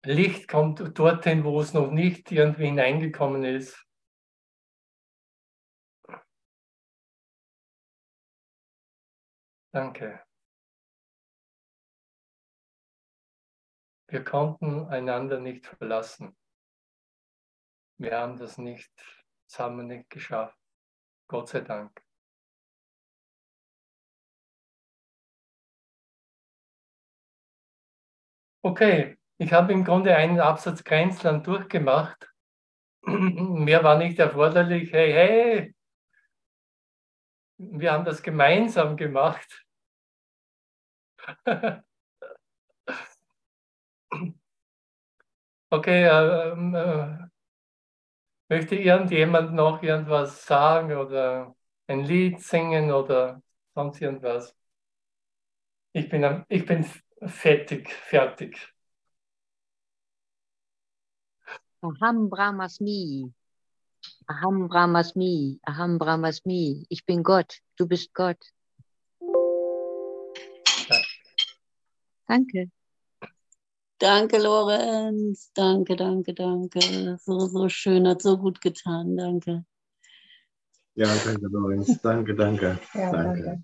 Licht kommt dorthin, wo es noch nicht irgendwie hineingekommen ist. Danke. Wir konnten einander nicht verlassen. Wir haben das nicht, wir nicht geschafft. Gott sei Dank. Okay, ich habe im Grunde einen Absatz Grenzland durchgemacht. Mehr war nicht erforderlich. Hey, hey, wir haben das gemeinsam gemacht. okay, äh, äh, möchte irgendjemand noch irgendwas sagen oder ein Lied singen oder sonst irgendwas? Ich bin, ich bin fertig, fertig. Aham Brahmasmi. Aham Brahmasmi, Aham Brahmasmi. Ich bin Gott, du bist Gott. Danke. Danke, Lorenz. Danke, danke, danke. So, so schön, hat so gut getan. Danke. Ja, danke, Lorenz. Danke, danke. Ja, danke. danke.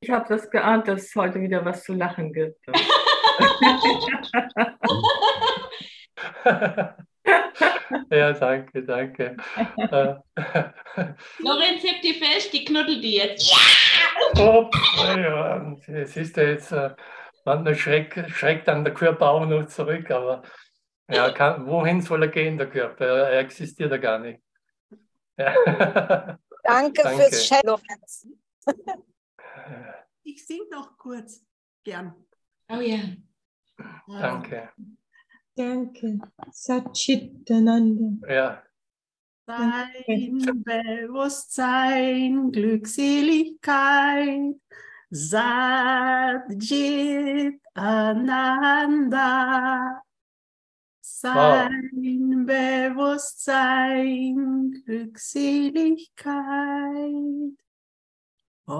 Ich habe das geahnt, dass es heute wieder was zu lachen gibt. ja, danke, danke. Lorenz, heb die fest, die knuddelt die jetzt. Ja! Oh, ja, es ist ja jetzt, äh, manchmal schreckt, schreckt dann der Körper auch noch zurück, aber ja, kann, wohin soll er gehen, der Körper? Er existiert ja gar nicht. Ja. Danke, danke fürs Chat, Lorenz. Ich sing noch kurz, gern. Oh ja. Danke. Danke. Satchitananda. Ja. Sein Bewusstsein, Glückseligkeit, Satchit Ananda. Sein wow. Bewusstsein, Glückseligkeit. Oh.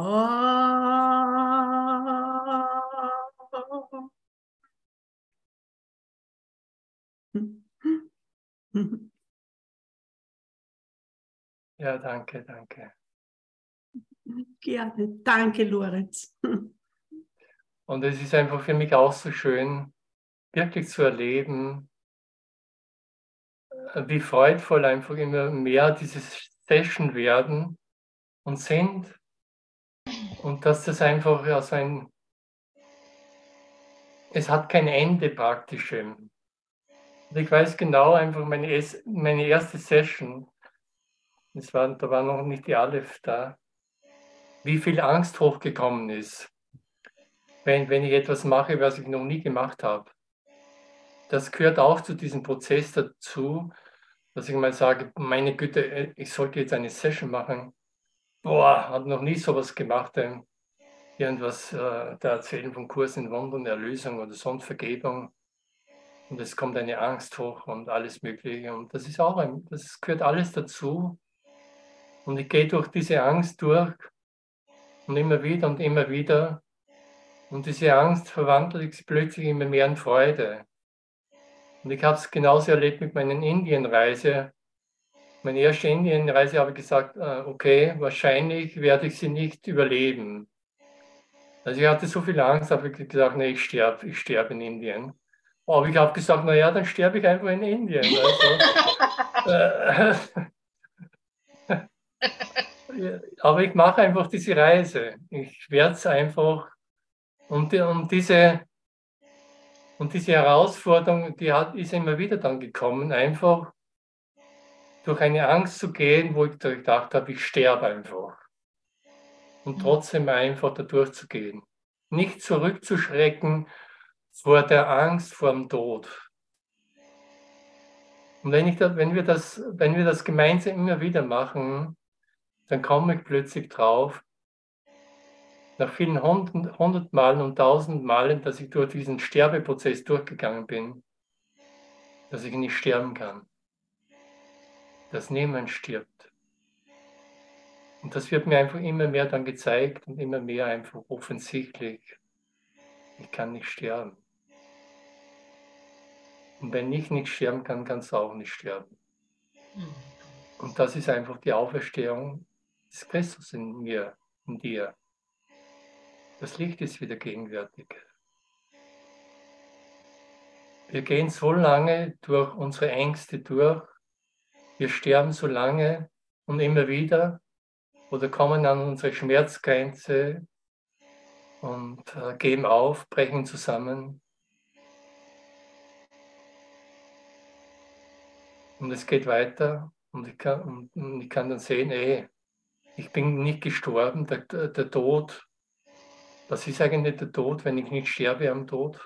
Ja, danke, danke. Gerne. Danke, Lorenz. Und es ist einfach für mich auch so schön, wirklich zu erleben, wie freudvoll einfach immer mehr diese Session werden und sind. Und dass das einfach ja, so ein, es hat kein Ende praktisch. Und ich weiß genau einfach meine, meine erste Session, das war, da war noch nicht die Aleph da, wie viel Angst hochgekommen ist, wenn, wenn ich etwas mache, was ich noch nie gemacht habe. Das gehört auch zu diesem Prozess dazu, dass ich mal sage, meine Güte, ich sollte jetzt eine Session machen. Boah, habe noch nie sowas gemacht. Irgendwas äh, da erzählen von Kursen in Wundern, Erlösung oder sonst Vergebung. Und es kommt eine Angst hoch und alles Mögliche. Und das ist auch ein, das gehört alles dazu. Und ich gehe durch diese Angst durch und immer wieder und immer wieder. Und diese Angst verwandelt sich plötzlich immer mehr in Freude. Und ich habe es genauso erlebt mit meiner Indienreise. Meine erste Indienreise habe ich gesagt, äh, okay, wahrscheinlich werde ich sie nicht überleben. Also ich hatte so viel Angst, habe ich gesagt, nee, ich sterbe, ich sterbe in Indien. Aber ich habe gesagt, naja, dann sterbe ich einfach in Indien. Also, äh, aber ich mache einfach diese Reise. Ich werde es einfach. Und, und, diese, und diese Herausforderung, die hat, ist immer wieder dann gekommen, einfach durch eine Angst zu gehen, wo ich gedacht habe, ich sterbe einfach. Und mhm. trotzdem einfach da durchzugehen. Nicht zurückzuschrecken vor der Angst vor dem Tod. Und wenn, da, wenn, wir das, wenn wir das gemeinsam immer wieder machen, dann komme ich plötzlich drauf, nach vielen hundert, hundert Malen und tausend Malen, dass ich durch diesen Sterbeprozess durchgegangen bin, dass ich nicht sterben kann. Dass niemand stirbt. Und das wird mir einfach immer mehr dann gezeigt und immer mehr einfach offensichtlich. Ich kann nicht sterben. Und wenn ich nicht sterben kann, kannst du auch nicht sterben. Hm. Und das ist einfach die Auferstehung ist Christus in mir, in dir. Das Licht ist wieder gegenwärtig. Wir gehen so lange durch unsere Ängste durch, wir sterben so lange und immer wieder oder kommen an unsere Schmerzgrenze und äh, geben auf, brechen zusammen. Und es geht weiter und ich kann, und ich kann dann sehen, ey, ich bin nicht gestorben, der, der Tod, was ist eigentlich der Tod, wenn ich nicht sterbe am Tod?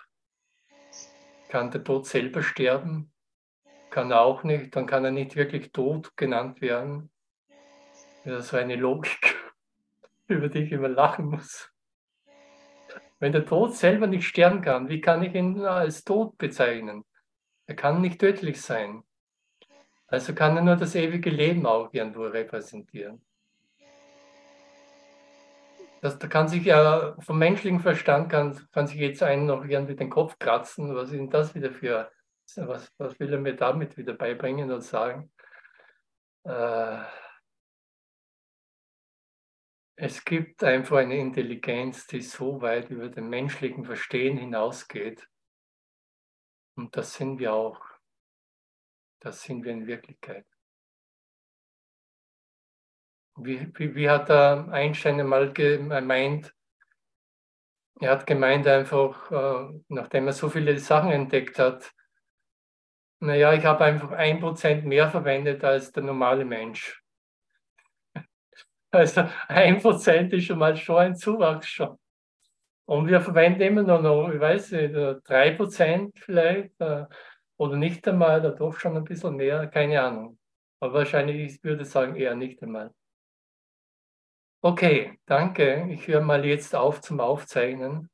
Kann der Tod selber sterben? Kann er auch nicht, dann kann er nicht wirklich tot genannt werden. Das ist so eine Logik, über die ich immer lachen muss. Wenn der Tod selber nicht sterben kann, wie kann ich ihn als tot bezeichnen? Er kann nicht tödlich sein. Also kann er nur das ewige Leben auch irgendwo repräsentieren. Das, da kann sich ja vom menschlichen Verstand kann, kann sich jetzt einen noch irgendwie den Kopf kratzen. Was ist denn das wieder für, was, was will er mir damit wieder beibringen und sagen? Äh, es gibt einfach eine Intelligenz, die so weit über den menschlichen Verstehen hinausgeht. Und das sind wir auch. Das sind wir in Wirklichkeit. Wie, wie, wie hat Einstein einmal gemeint? Er hat gemeint einfach, äh, nachdem er so viele Sachen entdeckt hat, naja, ich habe einfach ein Prozent mehr verwendet als der normale Mensch. Also ein Prozent ist schon mal schon ein Zuwachs schon. Und wir verwenden immer noch, ich weiß nicht, äh, drei Prozent vielleicht äh, oder nicht einmal, oder doch schon ein bisschen mehr, keine Ahnung. Aber wahrscheinlich, ich würde sagen, eher nicht einmal. Okay, danke. Ich höre mal jetzt auf zum Aufzeichnen.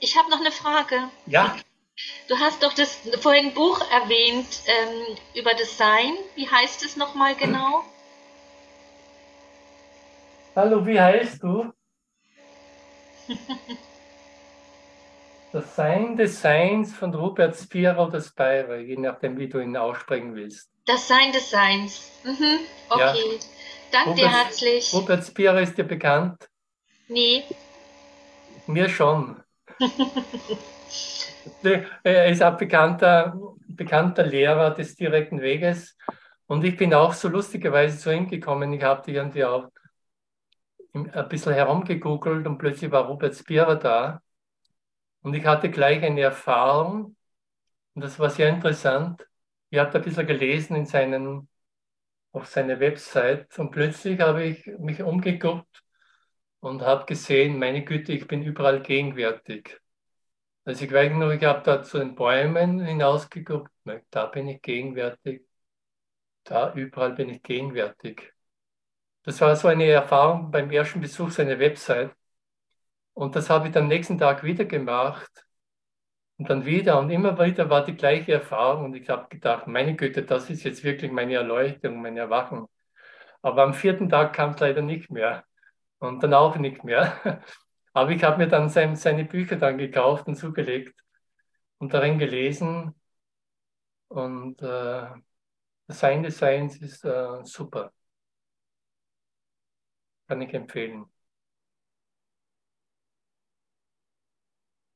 Ich habe noch eine Frage. Ja. Du hast doch das vorhin Buch erwähnt ähm, über Design. Wie heißt es nochmal genau? Hallo, wie heißt du? Das Sein des Seins von Rupert Spira oder Spira, je nachdem, wie du ihn aussprechen willst. Das Sein des Seins. Mhm. Okay. Ja. Danke dir herzlich. Rupert Spira ist dir bekannt? Nee. Mir schon. er ist ein bekannter, bekannter Lehrer des direkten Weges. Und ich bin auch so lustigerweise zu ihm gekommen. Ich habe irgendwie auch ein bisschen herumgegoogelt und plötzlich war Robert Spira da. Und ich hatte gleich eine Erfahrung, und das war sehr interessant. Ich habe ein bisschen gelesen in seinen, auf seiner Website und plötzlich habe ich mich umgeguckt und habe gesehen, meine Güte, ich bin überall gegenwärtig. Also ich weiß noch, ich habe da zu den Bäumen hinausgeguckt, da bin ich gegenwärtig, da überall bin ich gegenwärtig. Das war so eine Erfahrung beim ersten Besuch seiner Website. Und das habe ich am nächsten Tag wieder gemacht. Und dann wieder und immer wieder war die gleiche Erfahrung. Und ich habe gedacht, meine Güte, das ist jetzt wirklich meine Erleuchtung, mein Erwachen. Aber am vierten Tag kam es leider nicht mehr. Und dann auch nicht mehr. Aber ich habe mir dann sein, seine Bücher dann gekauft und zugelegt und darin gelesen. Und äh, Sein des Seins ist äh, super. Kann ich empfehlen.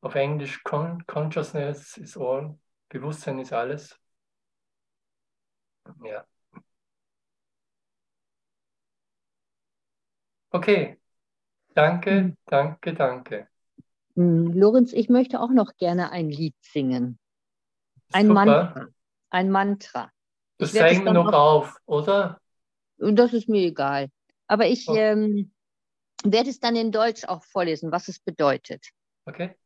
Auf Englisch Con Consciousness is all. Bewusstsein ist alles. Ja. Okay. Danke, hm. danke, danke. Hm, Lorenz, ich möchte auch noch gerne ein Lied singen. Ein Super. Mantra. Ein Mantra. Das zeigen wir noch auf, oder? Das ist mir egal. Aber ich oh. ähm, werde es dann in Deutsch auch vorlesen, was es bedeutet. Okay.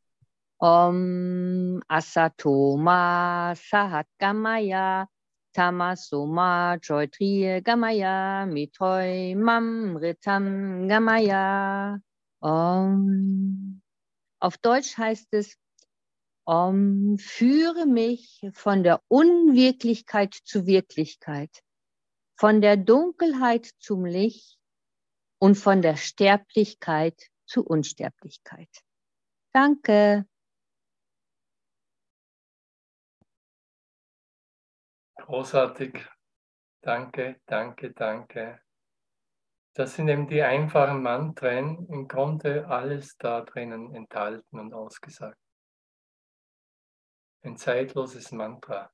Om Asatoma Sahat Gamaya Tamasoma Joytriye Gamaya Mitoy Mam Ritam Gamaya Om. Auf Deutsch heißt es Om, führe mich von der Unwirklichkeit zu Wirklichkeit, von der Dunkelheit zum Licht und von der Sterblichkeit zu Unsterblichkeit. Danke. Großartig. Danke, danke, danke. Das sind eben die einfachen Mantren, im Grunde alles da drinnen enthalten und ausgesagt. Ein zeitloses Mantra.